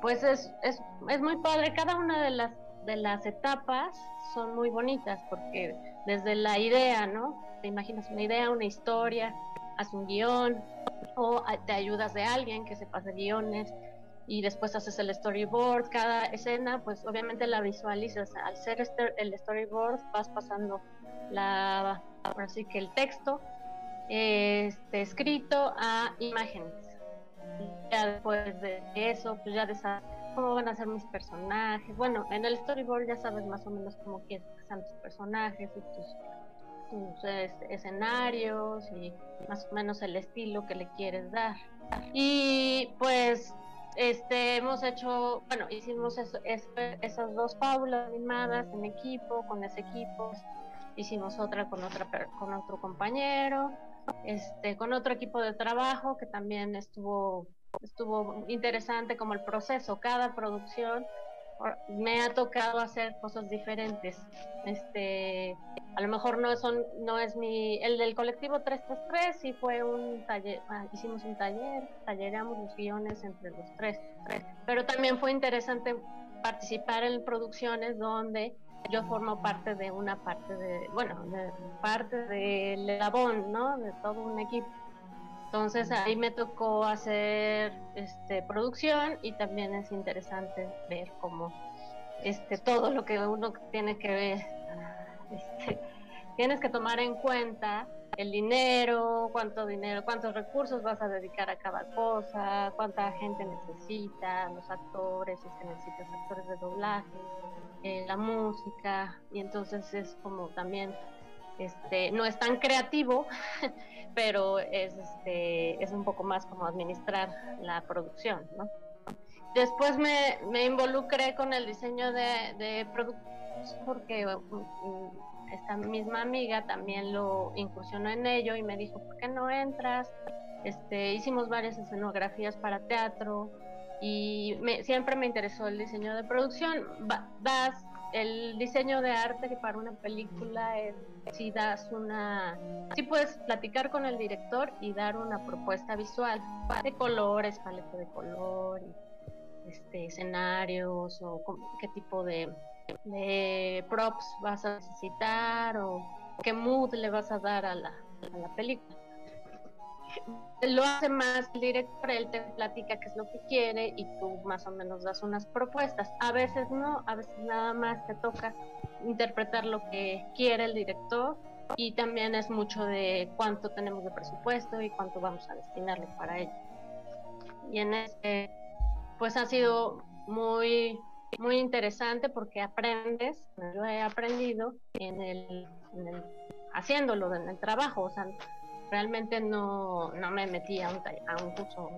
pues es, es, es muy padre. Cada una de las, de las etapas son muy bonitas porque desde la idea, ¿no? Te imaginas una idea, una historia, haz un guion o te ayudas de alguien que se pase guiones y después haces el storyboard. Cada escena, pues obviamente la visualizas. Al ser este, el storyboard vas pasando la, así que el texto este, escrito a imágenes. Ya después de eso, pues ya de cómo van a ser mis personajes. Bueno, en el storyboard ya sabes más o menos cómo quieres que tus personajes y tus, tus escenarios y más o menos el estilo que le quieres dar. Y pues este, hemos hecho, bueno, hicimos eso, esas dos fábulas animadas en equipo, con ese equipo. Hicimos otra con otra con otro compañero, este, con otro equipo de trabajo que también estuvo estuvo interesante como el proceso, cada producción me ha tocado hacer cosas diferentes. Este, a lo mejor no son, no es mi, el del colectivo 333 sí fue un taller, ah, hicimos un taller, talleramos los guiones entre los tres, pero también fue interesante participar en producciones donde yo formo parte de una parte de, bueno, de parte del labón, ¿no? De todo un equipo. Entonces ahí me tocó hacer este, producción y también es interesante ver cómo este, todo lo que uno tiene que ver, este, tienes que tomar en cuenta el dinero, cuánto dinero, cuántos recursos vas a dedicar a cada cosa, cuánta gente necesita, los actores, si es que necesitas actores de doblaje, eh, la música, y entonces es como también, este, no es tan creativo, pero es, este, es un poco más como administrar la producción, ¿no? Después me, me involucré con el diseño de, de productos porque mm, esta misma amiga también lo incursionó en ello y me dijo, ¿por qué no entras? Este, hicimos varias escenografías para teatro y me, siempre me interesó el diseño de producción. das el diseño de arte para una película es si das una si puedes platicar con el director y dar una propuesta visual de colores paleta de color este escenarios o qué tipo de, de props vas a necesitar o qué mood le vas a dar a la, a la película lo hace más el director, él te platica qué es lo que quiere y tú más o menos das unas propuestas. A veces no, a veces nada más te toca interpretar lo que quiere el director y también es mucho de cuánto tenemos de presupuesto y cuánto vamos a destinarle para ello. Y en este, pues ha sido muy, muy interesante porque aprendes, yo he aprendido en el, en el haciéndolo en el trabajo, o sea, realmente no, no me metí a un, a un curso,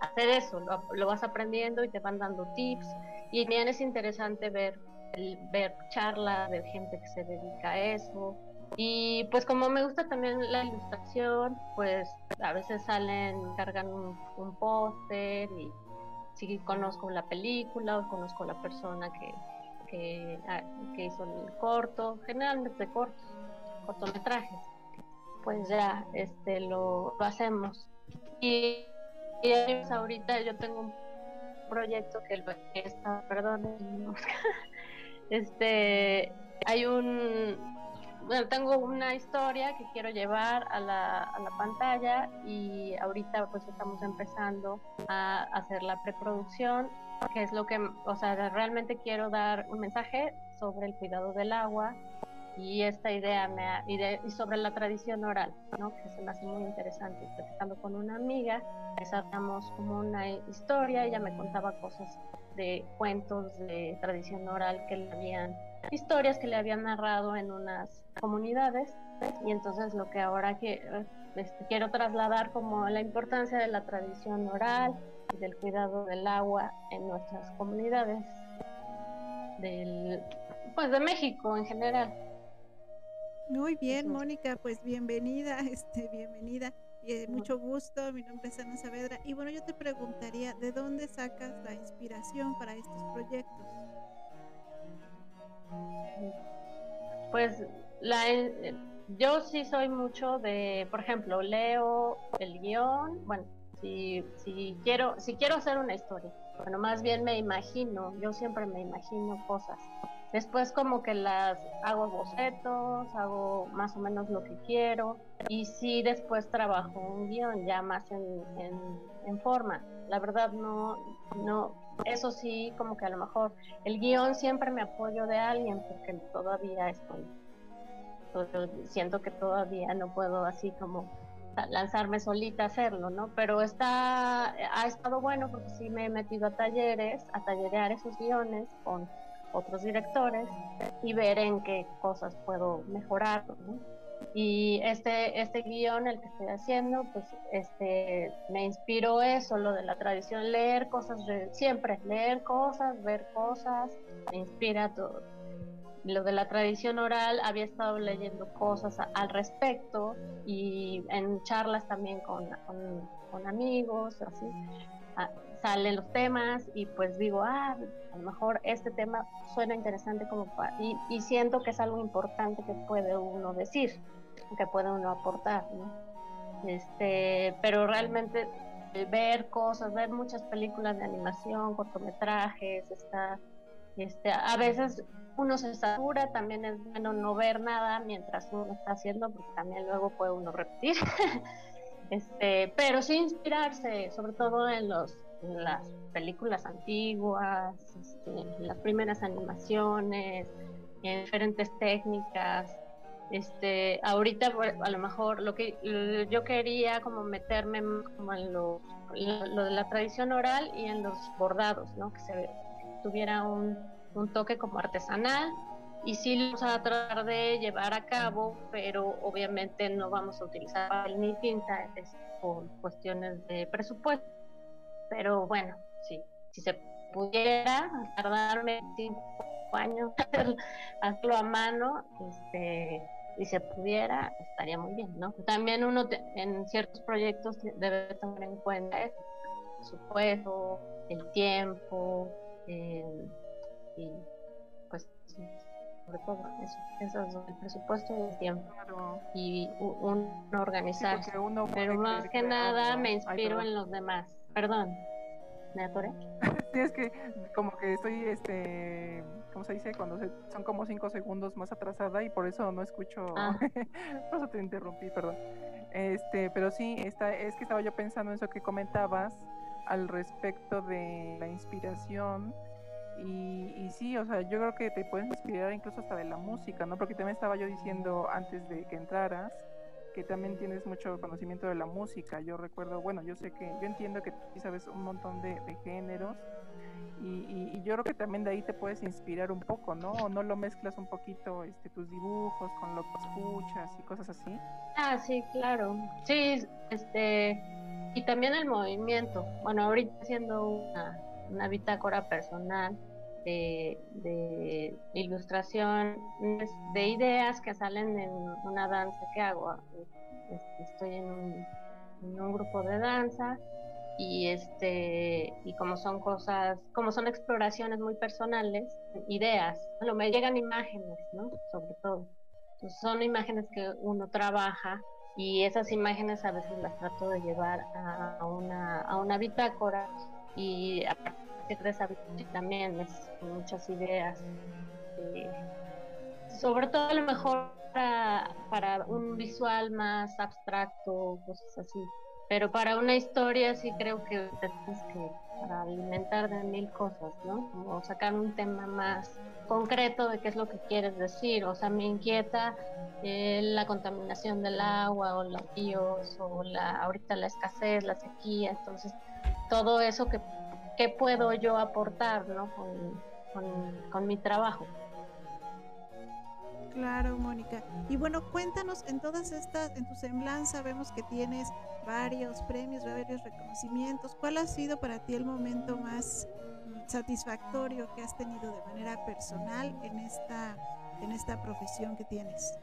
a hacer eso, lo, vas aprendiendo y te van dando tips y bien es interesante ver, ver charlas de gente que se dedica a eso. Y pues como me gusta también la ilustración, pues a veces salen, cargan un, un póster y si conozco la película o conozco la persona que, que, ah, que hizo el corto, generalmente cortos, cortometrajes pues ya este lo, hacemos. Y, y ahorita yo tengo un proyecto que está, perdón, este hay un bueno, tengo una historia que quiero llevar a la, a la pantalla y ahorita pues estamos empezando a hacer la preproducción, que es lo que, o sea, realmente quiero dar un mensaje sobre el cuidado del agua, y esta idea me y, sobre la tradición oral, ¿no? que se me hace muy interesante. Platicando con una amiga, desarrollamos como una historia, ella me contaba cosas de cuentos de tradición oral que le habían, historias que le habían narrado en unas comunidades y entonces lo que ahora que, este, quiero trasladar como la importancia de la tradición oral y del cuidado del agua en nuestras comunidades del pues de México en general. Muy bien, Mónica, pues bienvenida, este, bienvenida. Y eh, mucho gusto, mi nombre es Ana Saavedra. Y bueno, yo te preguntaría, ¿de dónde sacas la inspiración para estos proyectos? Pues la, yo sí soy mucho de, por ejemplo, leo el guion, bueno, si, quiero, si quiero hacer una historia, bueno, más bien me imagino, yo siempre me imagino cosas. Después como que las hago bocetos, hago más o menos lo que quiero y sí después trabajo un guion ya más en, en, forma. La verdad no, no, eso sí como que a lo mejor el guion siempre me apoyo de alguien porque todavía estoy, siento que todavía no puedo así como lanzarme solita a hacerlo, ¿no? Pero está, ha estado bueno porque sí me he metido a talleres, a tallerear esos guiones con otros directores y ver en qué cosas puedo mejorar. Y este, este guion, el que estoy haciendo, pues este, me inspiró eso, lo de la tradición, leer cosas, siempre, leer cosas, ver cosas, me inspira todo. Lo de la tradición oral, había estado leyendo cosas al respecto y en charlas también con, con, con amigos, así salen los temas y pues digo, ah, a lo mejor este tema suena interesante como y, y siento que es algo importante que puede uno decir, que puede uno aportar, ¿no? Este, pero realmente ver cosas, ver muchas películas de animación, cortometrajes, está, este, a veces uno se satura, también es bueno no ver nada mientras uno está haciendo, porque también luego puede uno repetir. este, pero sí inspirarse, sobre todo en los las películas antiguas, este, las primeras animaciones, en diferentes técnicas. Este, ahorita a lo mejor lo que yo quería como meterme como en lo, lo, de la tradición oral y en los bordados, ¿no? Que se tuviera un, un toque como artesanal y sí lo vamos a tratar de llevar a cabo, pero obviamente no vamos a utilizar ni tinta por cuestiones de presupuesto pero bueno, sí, si se pudiera tardarme cinco años hacerlo a mano, este, si se pudiera, estaría muy bien, ¿no? También uno en ciertos proyectos debe tomar en cuenta el presupuesto, el tiempo, eh, y sobre todo eso, eso es el presupuesto y el tiempo y uno organizarse. Pero más que nada me inspiro en los demás. Perdón, ¿me atoré? sí, es que como que estoy, este, ¿cómo se dice? Cuando son como cinco segundos más atrasada y por eso no escucho, ah. por eso te interrumpí, perdón. Este, pero sí, está, es que estaba yo pensando en eso que comentabas al respecto de la inspiración y, y, sí, o sea, yo creo que te puedes inspirar incluso hasta de la música, ¿no? Porque también estaba yo diciendo antes de que entraras que también tienes mucho conocimiento de la música. Yo recuerdo, bueno, yo sé que, yo entiendo que tú sabes un montón de, géneros y, yo creo que también de ahí te puedes inspirar un poco, ¿no? ¿O no lo mezclas un poquito este, tus dibujos con lo que escuchas y cosas así? Ah, sí, claro. Sí, este, y también el movimiento. Bueno, ahorita haciendo una, una bitácora personal, de, de, ilustración, de ideas que salen en una danza que hago. Estoy en un, en un, grupo de danza y este y como son cosas, como son exploraciones muy personales, ideas, bueno, me llegan imágenes, ¿no? Sobre todo. son imágenes que uno trabaja y esas imágenes a veces las trato de llevar a una, a una bitácora y también es muchas ideas. Eh, sobre todo a lo mejor para, un visual más abstracto, cosas así. Pero para una historia sí creo que tienes que para alimentar de mil cosas, ¿no? Como sacar un tema más concreto de qué es lo que quieres decir. O sea, me inquieta eh, la contaminación del agua o los ríos o la ahorita la escasez, la sequía. Entonces, todo eso que qué puedo yo aportar ¿no? con, con, mi trabajo. Claro, Mónica. Y bueno, cuéntanos en todas estas, en tu semblanza vemos que tienes varios premios, varios reconocimientos. ¿Cuál ha sido para ti el momento más satisfactorio que has tenido de manera personal en esta, en esta profesión que tienes?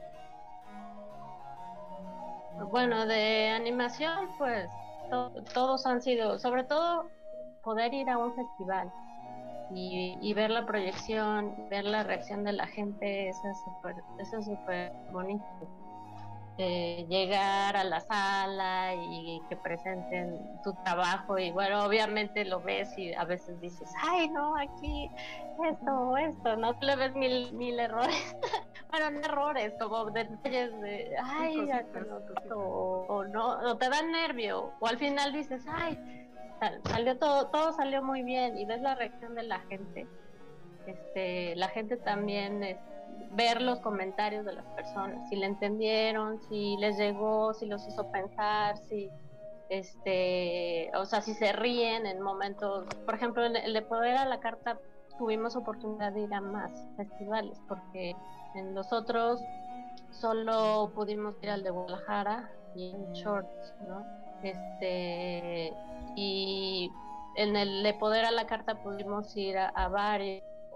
Bueno, de animación, pues todos han sido, sobre todo poder ir a un festival y, ver la proyección, ver la reacción de la gente, eso es súper eso es súper bonito. Eh, llegar a la sala y que presenten tu trabajo y bueno, obviamente lo ves y a veces dices, ay no, aquí esto, esto, no le ves mil, mil errores, bueno, no errores, como detalles de, ay, o, o, no, o te da nervio, o al final dices, ay, salió todo, todo salió muy bien y ves la reacción de la gente. Este, la gente también es, ver los comentarios de las personas, si le entendieron, si les llegó, si los hizo pensar, si este, o sea, si se ríen en momentos, por ejemplo, el, el de poder a la carta tuvimos oportunidad de ir a más festivales porque en los otros solo pudimos ir al de Guadalajara y en Shorts, ¿no? Este, y en el de poder a la carta pudimos ir a, a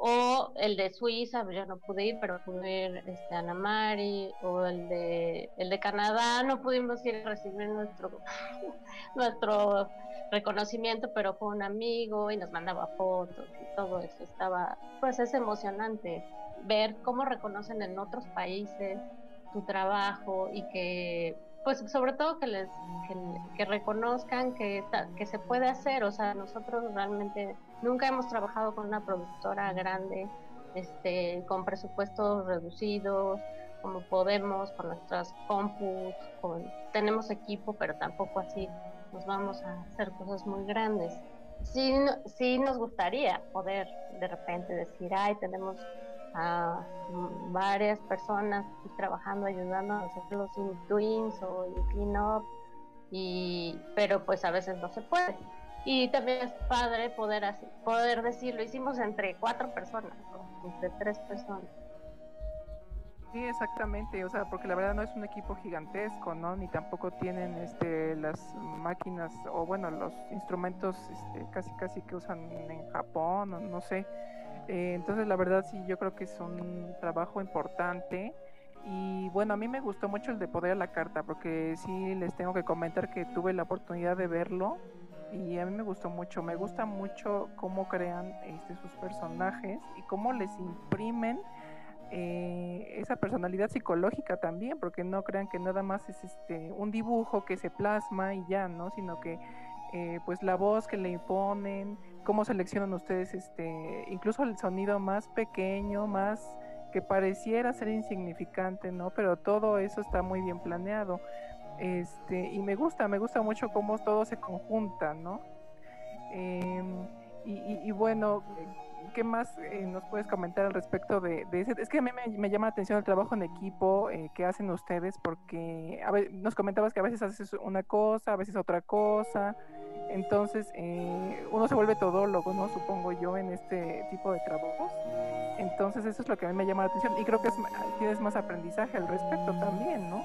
o el de Suiza, yo no pude ir, pero pude ir este, a Anamari, o el de, el de Canadá, no pudimos ir a recibir nuestro, nuestro reconocimiento, pero fue un amigo y nos mandaba fotos y todo eso. Estaba, pues es emocionante ver cómo reconocen en otros países tu trabajo y que pues sobre todo que les que, reconozcan que, que se puede hacer o sea nosotros realmente nunca hemos trabajado con una productora grande este con presupuestos reducidos como podemos con nuestras compus con, tenemos equipo pero tampoco así nos vamos a hacer cosas muy grandes. Sí sí nos gustaría poder de repente decir ay tenemos a varias personas trabajando, ayudando a hacer los in-twins o el clean-up, y, pero pues a veces no se puede. Y también es padre poder, así, poder decir, lo hicimos entre cuatro personas, entre tres personas. Sí, exactamente, o sea, porque la verdad no es un equipo gigantesco, ¿no? Ni tampoco tienen este las máquinas o bueno, los instrumentos este, casi casi que usan en Japón, o no sé. Eh, entonces, la verdad sí, yo creo que es un trabajo importante. Y bueno, a mí me gustó mucho el de Poder a la Carta, porque sí les tengo que comentar que tuve la oportunidad de verlo y a mí me gustó mucho. Me gusta mucho cómo crean este, sus personajes y cómo les imprimen eh, esa personalidad psicológica también, porque no crean que nada más es este un dibujo que se plasma y ya, ¿no? Sino que eh, pues la voz que le imponen, cómo seleccionan ustedes este, incluso el sonido más pequeño, más que pareciera ser insignificante, ¿no? Pero todo eso está muy bien planeado. Este, y me gusta, me gusta mucho cómo todo se conjunta, ¿no? Em, y, bueno, ¿qué más eh, nos puedes comentar al respecto de, ese? Es que a mí me, llama la atención el trabajo en equipo eh, que hacen ustedes, porque a ver, nos comentabas que a veces haces una cosa, a veces otra cosa, entonces, eh, uno se vuelve todólogo, ¿no? Supongo yo, en este tipo de trabajos. Entonces, eso es lo que a mí me llama la atención y creo que es, tienes más aprendizaje al respecto también, ¿no?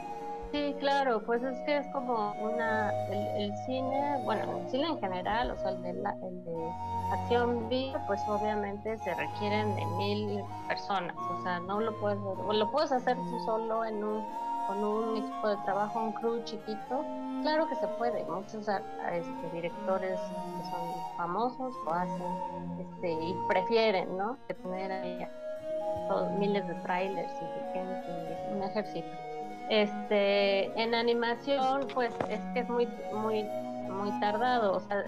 Sí, claro, pues es que es como una, el, cine, bueno, el cine en general, o sea, el de, la, el de acción viva, pues obviamente se requieren de mil personas, o sea, no lo puedes, lo puedes hacer tú solo en un, con un equipo de trabajo, un crew chiquito, Claro que se puede, muchos este, directores que son famosos lo hacen este, y prefieren, ¿no? Tener ahí miles de trailers y gente, un ejército. Este, en animación, pues es que es muy, muy, muy tardado, o sea,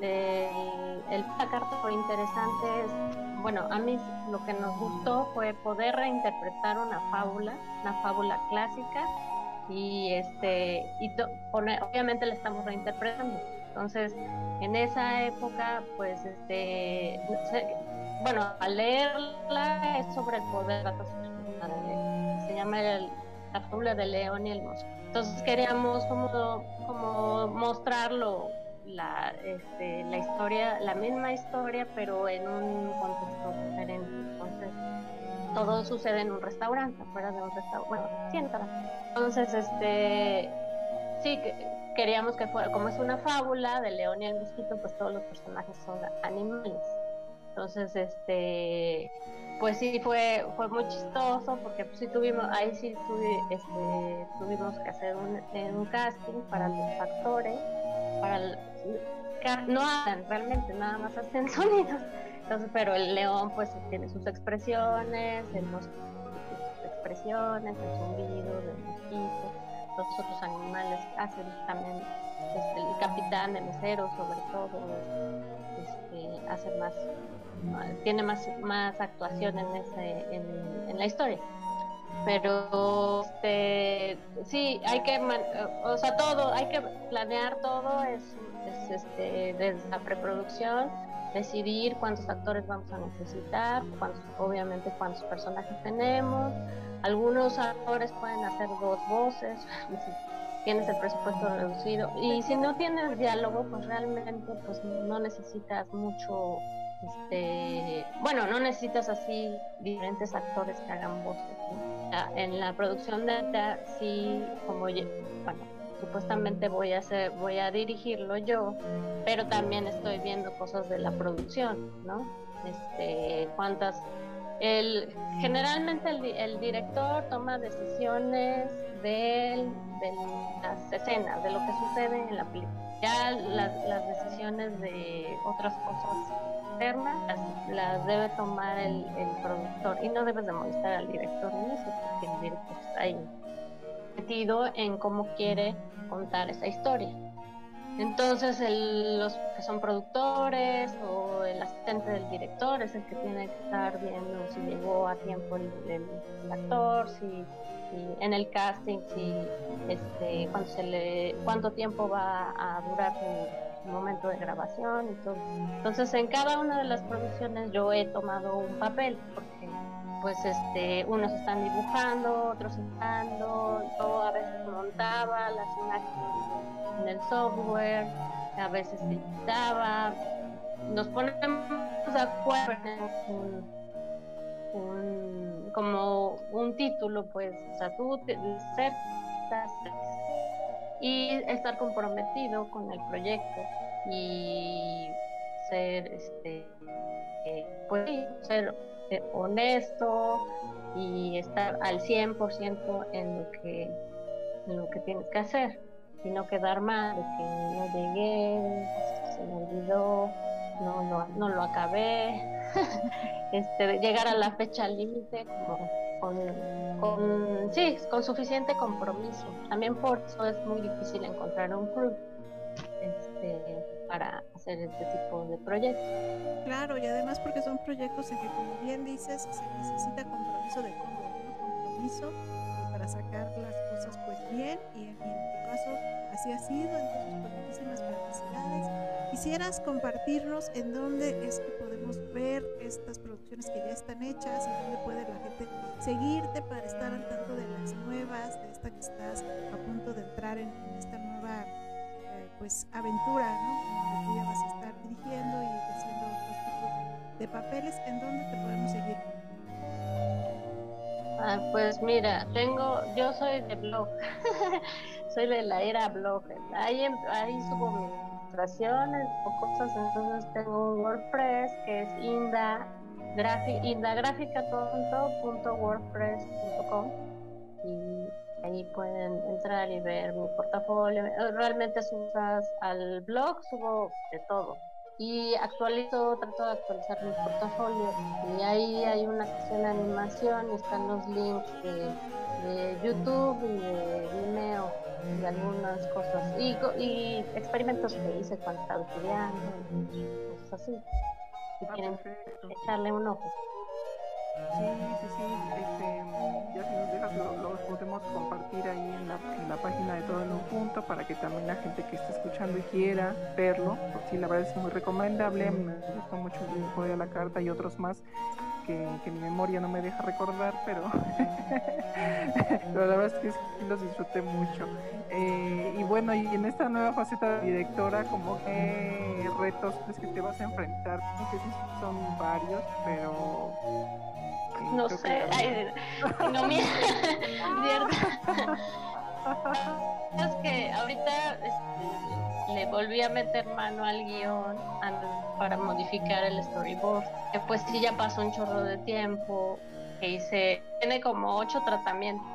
el, el carta fue interesante es, bueno, a mí lo que nos gustó fue poder reinterpretar una fábula, una fábula clásica, y este y obviamente la estamos reinterpretando entonces en esa época pues este bueno al leerla es sobre el poder se llama la fábula de León y el mosco entonces queríamos como como mostrarlo la este, la historia la misma historia pero en un contexto diferente entonces todo sucede en un restaurante, fuera de un restaurante, bueno, siéntala. Entonces, este, sí, queríamos que fuera, como es una fábula de León y el mosquito, pues todos los personajes son animales. Entonces, este, pues sí fue fue muy chistoso porque pues sí tuvimos ahí sí este, tuvimos que hacer un, un, casting para los actores para no hablan realmente nada más hacen sonidos. Entonces pero el león pues tiene sus expresiones el mosquito sus expresiones el zumbido del mosquito los otros animales hacen también este, el capitán el mesero sobre todo este, hace más tiene más, más actuación en, ese, en, la historia. Pero este, sí, hay que, o sea, todo, hay que planear todo, es, este, desde la preproducción, decidir cuántos actores vamos a necesitar, cuántos, obviamente cuántos personajes tenemos. Algunos actores pueden hacer dos voces, tienes el presupuesto reducido. Y si no tienes diálogo, pues realmente pues no necesitas mucho este, bueno, no necesitas así diferentes actores que hagan voces. En la producción de esta, sí, como bueno, supuestamente voy a hacer, voy a dirigirlo yo, pero también estoy viendo cosas de la producción, ¿no? Este, cuántas, el, generalmente el, director toma decisiones de, de las escenas, de lo que sucede en la película. Ya las, decisiones de otras cosas las, debe tomar el, productor y no debes de molestar al director en eso, porque el director está ahí metido en cómo quiere contar esa historia. Entonces los que son productores o el asistente del director es el que tiene que estar viendo si llegó a tiempo el, actor, si, en el casting, si este, cuánto, se le, cuánto tiempo va a durar el, momento de grabación y todo. Entonces en cada una de las producciones yo he tomado un papel porque pues este unos están dibujando, otros estando, yo a veces montaba las imágenes en el software, a veces editaba, nos ponemos de acuerdo en un, como un título pues, o sea, tú te, y estar comprometido con el proyecto y ser este eh, pues ser eh, honesto y estar al 100% en lo que en lo que tienes que hacer y no quedar mal de que no llegué se me olvidó no, no, no lo acabé este llegar a la fecha límite con, con, sí, con suficiente compromiso. También por eso es muy difícil encontrar un club este, para hacer este tipo de proyectos. Claro, y además porque son proyectos en que, como bien dices, se necesita compromiso de cómo, compromiso para sacar las cosas bien y en, tu caso así ha sido, entonces muchísimas felicidades. Quisieras compartirnos en dónde es que podemos ver estas producciones que ya están hechas y dónde puede la gente seguirte para estar al tanto de las nuevas, de esta que estás a punto de entrar en, esta nueva eh, pues aventura, ¿no? Que ya vas a estar dirigiendo y haciendo otros tipos de papeles, ¿en dónde te podemos seguir? Ah, pues mira, tengo, yo soy de blog, soy de la era blog, ahí, ahí subo mis ilustraciones o cosas, entonces tengo un WordPress que es Inda indagrafica.wordpress.com y ahí pueden entrar y ver mi portafolio. Realmente subas al blog, subo de todo. Y actualizo, trato de actualizar mi portafolio. Y ahí hay una sección de animación y están los links de, YouTube y de Vimeo y algunas cosas. Y, y experimentos que hice cuando estaba estudiando, cosas así si ah, quieren echarle un ojo. Para que también la gente que esté escuchando y quiera verlo, porque sí, la verdad es muy recomendable, me gustó mucho el dibujo de la carta y otros más que, mi memoria no me deja recordar, pero, pero la verdad es que sí los disfruté mucho. Eh, y bueno, y en esta nueva faceta de directora, como que retos es que te vas a enfrentar, no sé si son varios, pero no sé, ay, no miedo, es que ahorita este, le volví a meter mano al guion para modificar el storyboard, que pues sí ya pasó un chorro de tiempo, que hice, tiene como ocho tratamientos,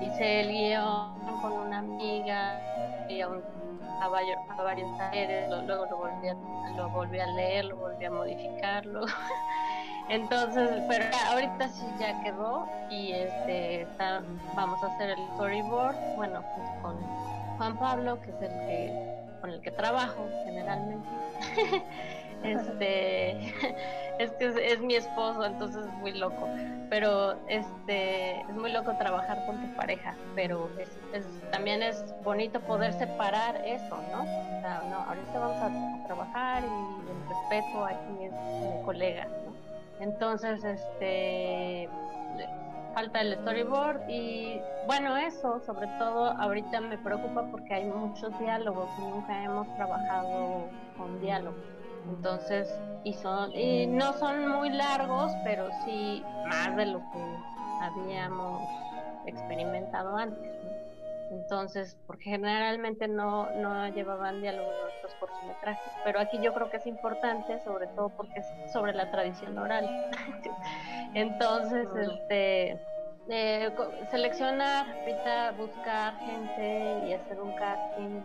hice el guion con una amiga y a, a, varios, a varios talleres, luego lo volví, a, lo volví a leer, lo volví a modificarlo. Entonces, pero ahorita sí ya quedó y este vamos a hacer el storyboard, bueno, pues con Juan Pablo, que es el que con el que trabajo generalmente. este es que es, mi esposo, entonces es muy loco. Pero este es muy loco trabajar con tu pareja, pero también es bonito poder separar eso, ¿no? O sea, no, ahorita vamos a, trabajar y el respeto aquí es mi colega, ¿no? Entonces, este falta el storyboard y bueno, eso sobre todo ahorita me preocupa porque hay muchos diálogos y nunca hemos trabajado con diálogos. Entonces, y son y no son muy largos, pero sí más de lo que habíamos experimentado antes. Entonces, porque generalmente no, no llevaban diálogos nuestros cortometrajes, pero aquí yo creo que es importante, sobre todo porque es sobre la tradición oral. Entonces, este, eh, seleccionar, ahorita buscar gente y hacer un casting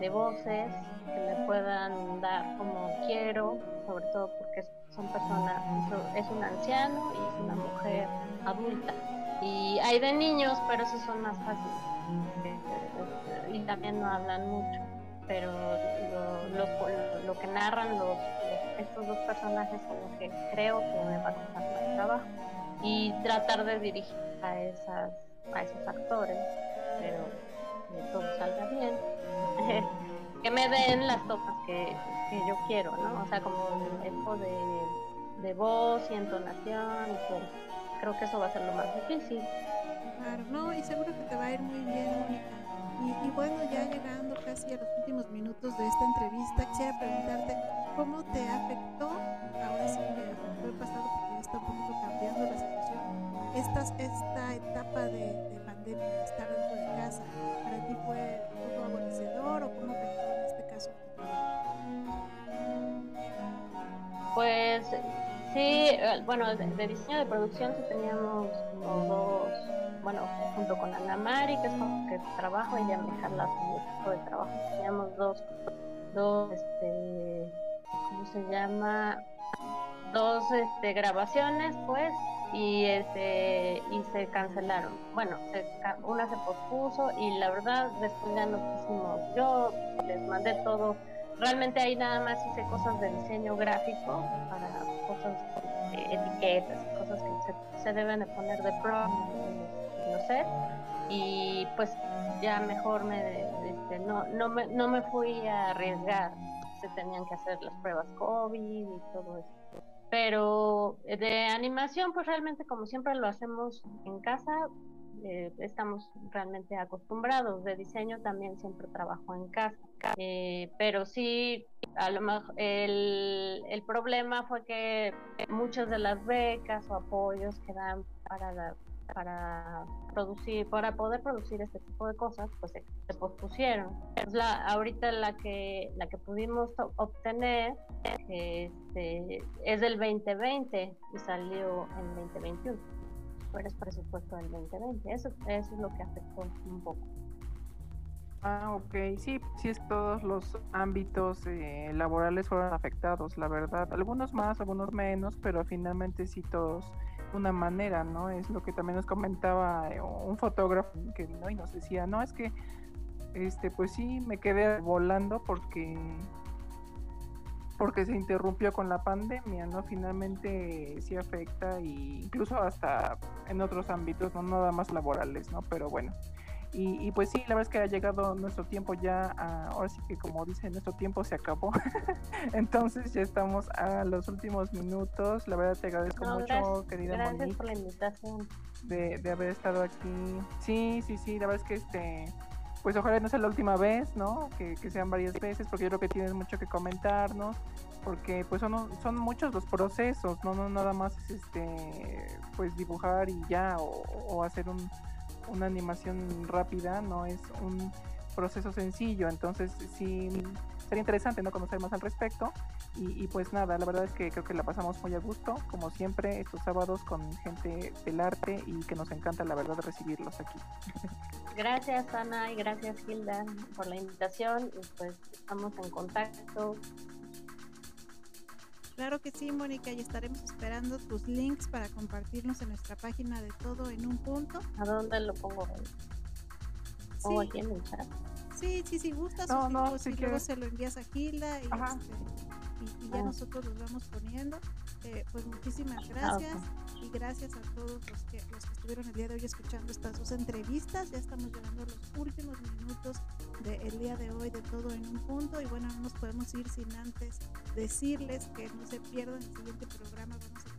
de, voces que me puedan dar como quiero, sobre todo porque son personas, es un anciano y es una mujer adulta. Y hay de niños, pero esos son más fáciles y también no hablan mucho, pero lo, lo, que narran los, estos dos personajes es lo que creo que me va a costar más trabajo y tratar de dirigir a esas a esos actores, pero que todo salga bien, que me den las tomas que, que, yo quiero, ¿no? O sea, como tiempo de, de voz y entonación y todo. Creo que eso va a ser lo más difícil. Claro, no, y seguro que te va a ir muy bien, Mónica. Y, bueno, ya llegando casi a los últimos minutos de esta entrevista, quisiera preguntarte cómo te afectó, ahora sí me afectó el pasado porque ya está un poquito cambiando la situación, esta, esta etapa de, pandemia, estar dentro de casa, ¿para ti fue un favorecedor o cómo afectó en este caso Pues sí, eh, bueno, de, diseño de producción sí teníamos como dos bueno, junto con Ana Mari, que es con que trabajo, ella me jala su de trabajo. Teníamos dos, dos, este, ¿cómo se llama? Dos este, grabaciones, pues, y este y se cancelaron. Bueno, una se pospuso y la verdad después ya nos pusimos. Yo les mandé todo. Realmente ahí nada más hice cosas de diseño gráfico para cosas, de etiquetas, cosas que se, se deben de poner de pro no sé, y pues ya mejor me, este, no, no, me, no me fui a arriesgar, se tenían que hacer las pruebas COVID y todo eso. Pero de animación, pues realmente como siempre lo hacemos en casa, eh, estamos realmente acostumbrados. De diseño también siempre trabajo en casa. Eh, pero sí, a lo mejor el, el problema fue que muchas de las becas o apoyos que dan para la para producir, para poder producir este tipo de cosas, pues se, pospusieron. Es la, ahorita la que, la que pudimos obtener este, es del 2020 y salió en 2021. Pero es presupuesto del 2020. Eso, eso es lo que afectó un poco. Ah, ok. Sí, sí es todos los ámbitos eh, laborales fueron afectados, la verdad. Algunos más, algunos menos, pero finalmente sí todos una manera, ¿no? Es lo que también nos comentaba eh, un fotógrafo que vino y nos decía, no, es que, este, pues sí, me quedé volando porque porque se interrumpió con la pandemia, ¿no? Finalmente sí afecta e incluso hasta en otros ámbitos, no nada más laborales, ¿no? Pero bueno, y, pues sí, la verdad es que ha llegado nuestro tiempo ya, ahora sí que como dice, nuestro tiempo se acabó. Entonces ya estamos a los últimos minutos. La verdad te agradezco mucho, querida Gracias por la invitación. De, de haber estado aquí. Sí, sí, sí, la verdad es que este pues ojalá no sea la última vez, ¿no? Que, sean varias veces, porque yo creo que tienes mucho que comentarnos, porque pues son, son muchos los procesos, no, no nada más es este, pues dibujar y ya, o, hacer un, una animación rápida, no es un proceso sencillo, entonces sí sería interesante no conocer más al respecto y, pues nada, la verdad es que creo que la pasamos muy a gusto, como siempre, estos sábados con gente del arte y que nos encanta la verdad recibirlos aquí. Gracias Ana y gracias Hilda por la invitación y pues estamos en contacto. Claro que sí, Mónica, y estaremos esperando tus links para compartirnos en nuestra página de todo en un punto. ¿A dónde lo pongo? ¿O aquí en el chat? Sí, sí, si gustas, no, no, si luego se lo envías a Hilda y, este, y, ya ah. nosotros los vamos poniendo. Eh, pues muchísimas ah, gracias y gracias a todos los que, los que estuvieron el día de hoy escuchando estas dos entrevistas. Ya estamos llegando a los últimos minutos del día de hoy de todo en un punto y bueno, no nos podemos ir sin antes decirles que no se pierdan el siguiente programa. Vamos a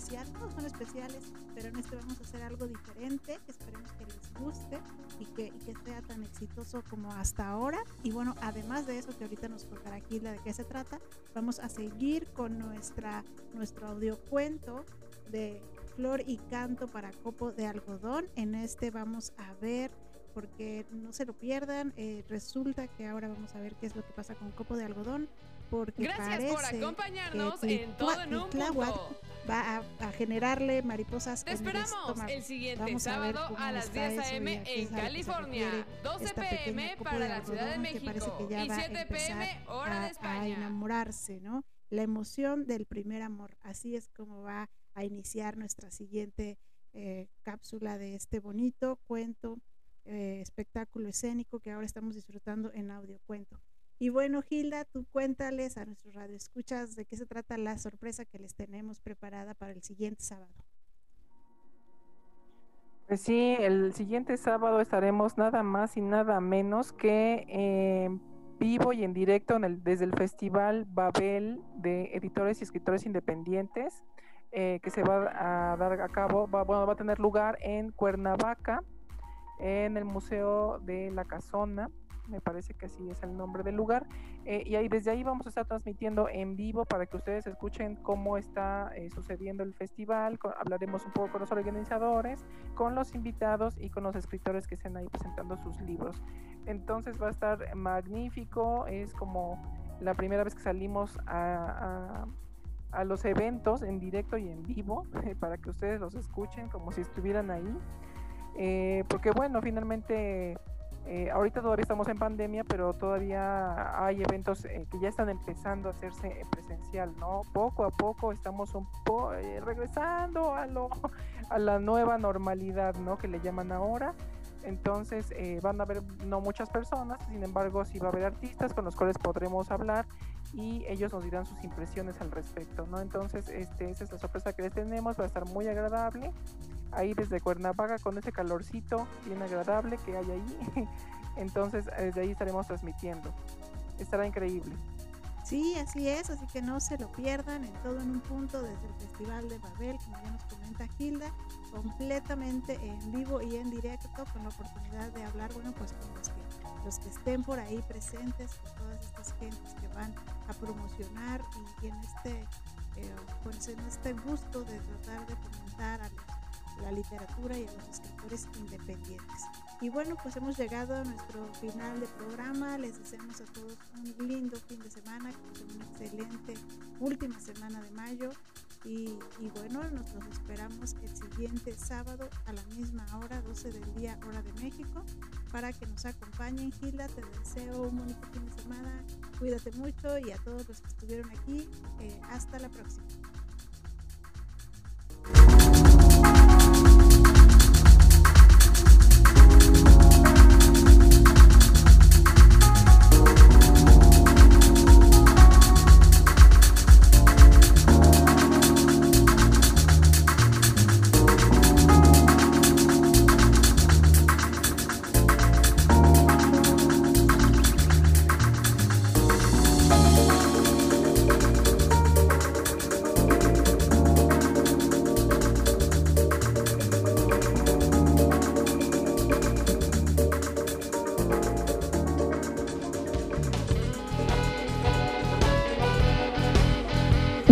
especial, todos son especiales, pero en este vamos a hacer algo diferente. Esperemos que les guste y que, que sea tan exitoso como hasta ahora. Y bueno, además de eso que ahorita nos contará aquí de qué se trata, vamos a seguir con nuestra, nuestro audiocuento de flor y canto para copo de algodón. En este vamos a ver porque no se lo pierdan. Eh, resulta que ahora vamos a ver qué es lo que pasa con copo de algodón. Porque Gracias por acompañarnos en todo en un punto. Va a, generarle mariposas. Te esperamos el siguiente sábado a, las 10 a.m. en California, 12 p.m. para la Ciudad de México y 7 p.m. hora de España. A enamorarse, ¿no? La emoción del primer amor. Así es como va a iniciar nuestra siguiente eh, cápsula de este bonito cuento, eh, espectáculo escénico que ahora estamos disfrutando en audio cuento. Y bueno, Gilda, tú cuéntales a nuestros radioescuchas de qué se trata la sorpresa que les tenemos preparada para el siguiente sábado. Pues sí, el siguiente sábado estaremos nada más y nada menos que vivo y en directo en el, desde el Festival Babel de Editores y Escritores Independientes, eh, que se va a dar a cabo, va, bueno, va a tener lugar en Cuernavaca, en el Museo de la Casona me parece que así es el nombre del lugar. Eh, y ahí desde ahí vamos a estar transmitiendo en vivo para que ustedes escuchen cómo está eh, sucediendo el festival. hablaremos un poco con los organizadores, con los invitados y con los escritores que estén ahí presentando sus libros. Entonces va a estar magnífico, es como la primera vez que salimos a, a los eventos en directo y en vivo para que ustedes los escuchen como si estuvieran ahí. Eh, porque bueno, finalmente eh, ahorita todavía estamos en pandemia, pero todavía hay eventos eh, que ya están empezando a hacerse presencial, ¿no? Poco a poco estamos un eh, regresando a, lo, a la nueva normalidad, ¿no? Que le llaman ahora. Entonces van a haber no muchas personas, sin embargo sí va a haber artistas con los cuales podremos hablar y ellos nos dirán sus impresiones al respecto, ¿no? Entonces este, esa es la sorpresa que les tenemos, va a estar muy agradable ahí desde Cuernavaca con ese calorcito bien agradable que hay ahí. Entonces, desde ahí estaremos transmitiendo. Estará increíble. Sí, así es, así que no se lo pierdan en todo en un punto desde el Festival de Babel, como ya nos comenta Gilda, completamente en vivo y en directo, con la oportunidad de hablar, bueno, pues con los que, los que estén por ahí presentes, con todas estas gentes que van a promocionar y, en este, eh, pues este gusto de tratar de comentar a la literatura y a los escritores independientes. Y bueno, pues hemos llegado a nuestro final de programa. Les deseamos a todos un lindo fin de semana, una excelente última semana de mayo. Y, bueno, nos esperamos el siguiente sábado a la misma hora, 12 del día, hora de México, para que nos acompañen. Gila, te deseo un bonito fin de semana. Cuídate mucho y a todos los que estuvieron aquí, eh, hasta la próxima.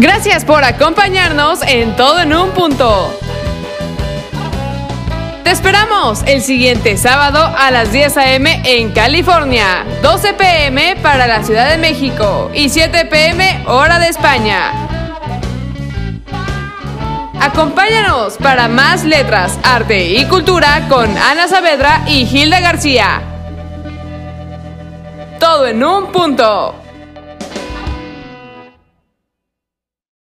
Gracias por acompañarnos en Todo en un punto. Te esperamos el siguiente sábado a las 10 a.m. en California, 12 p.m. para la Ciudad de México y 7 p.m. hora de España. Acompáñanos para más letras, arte y cultura con Ana Saavedra y Hilda García. Todo en un punto.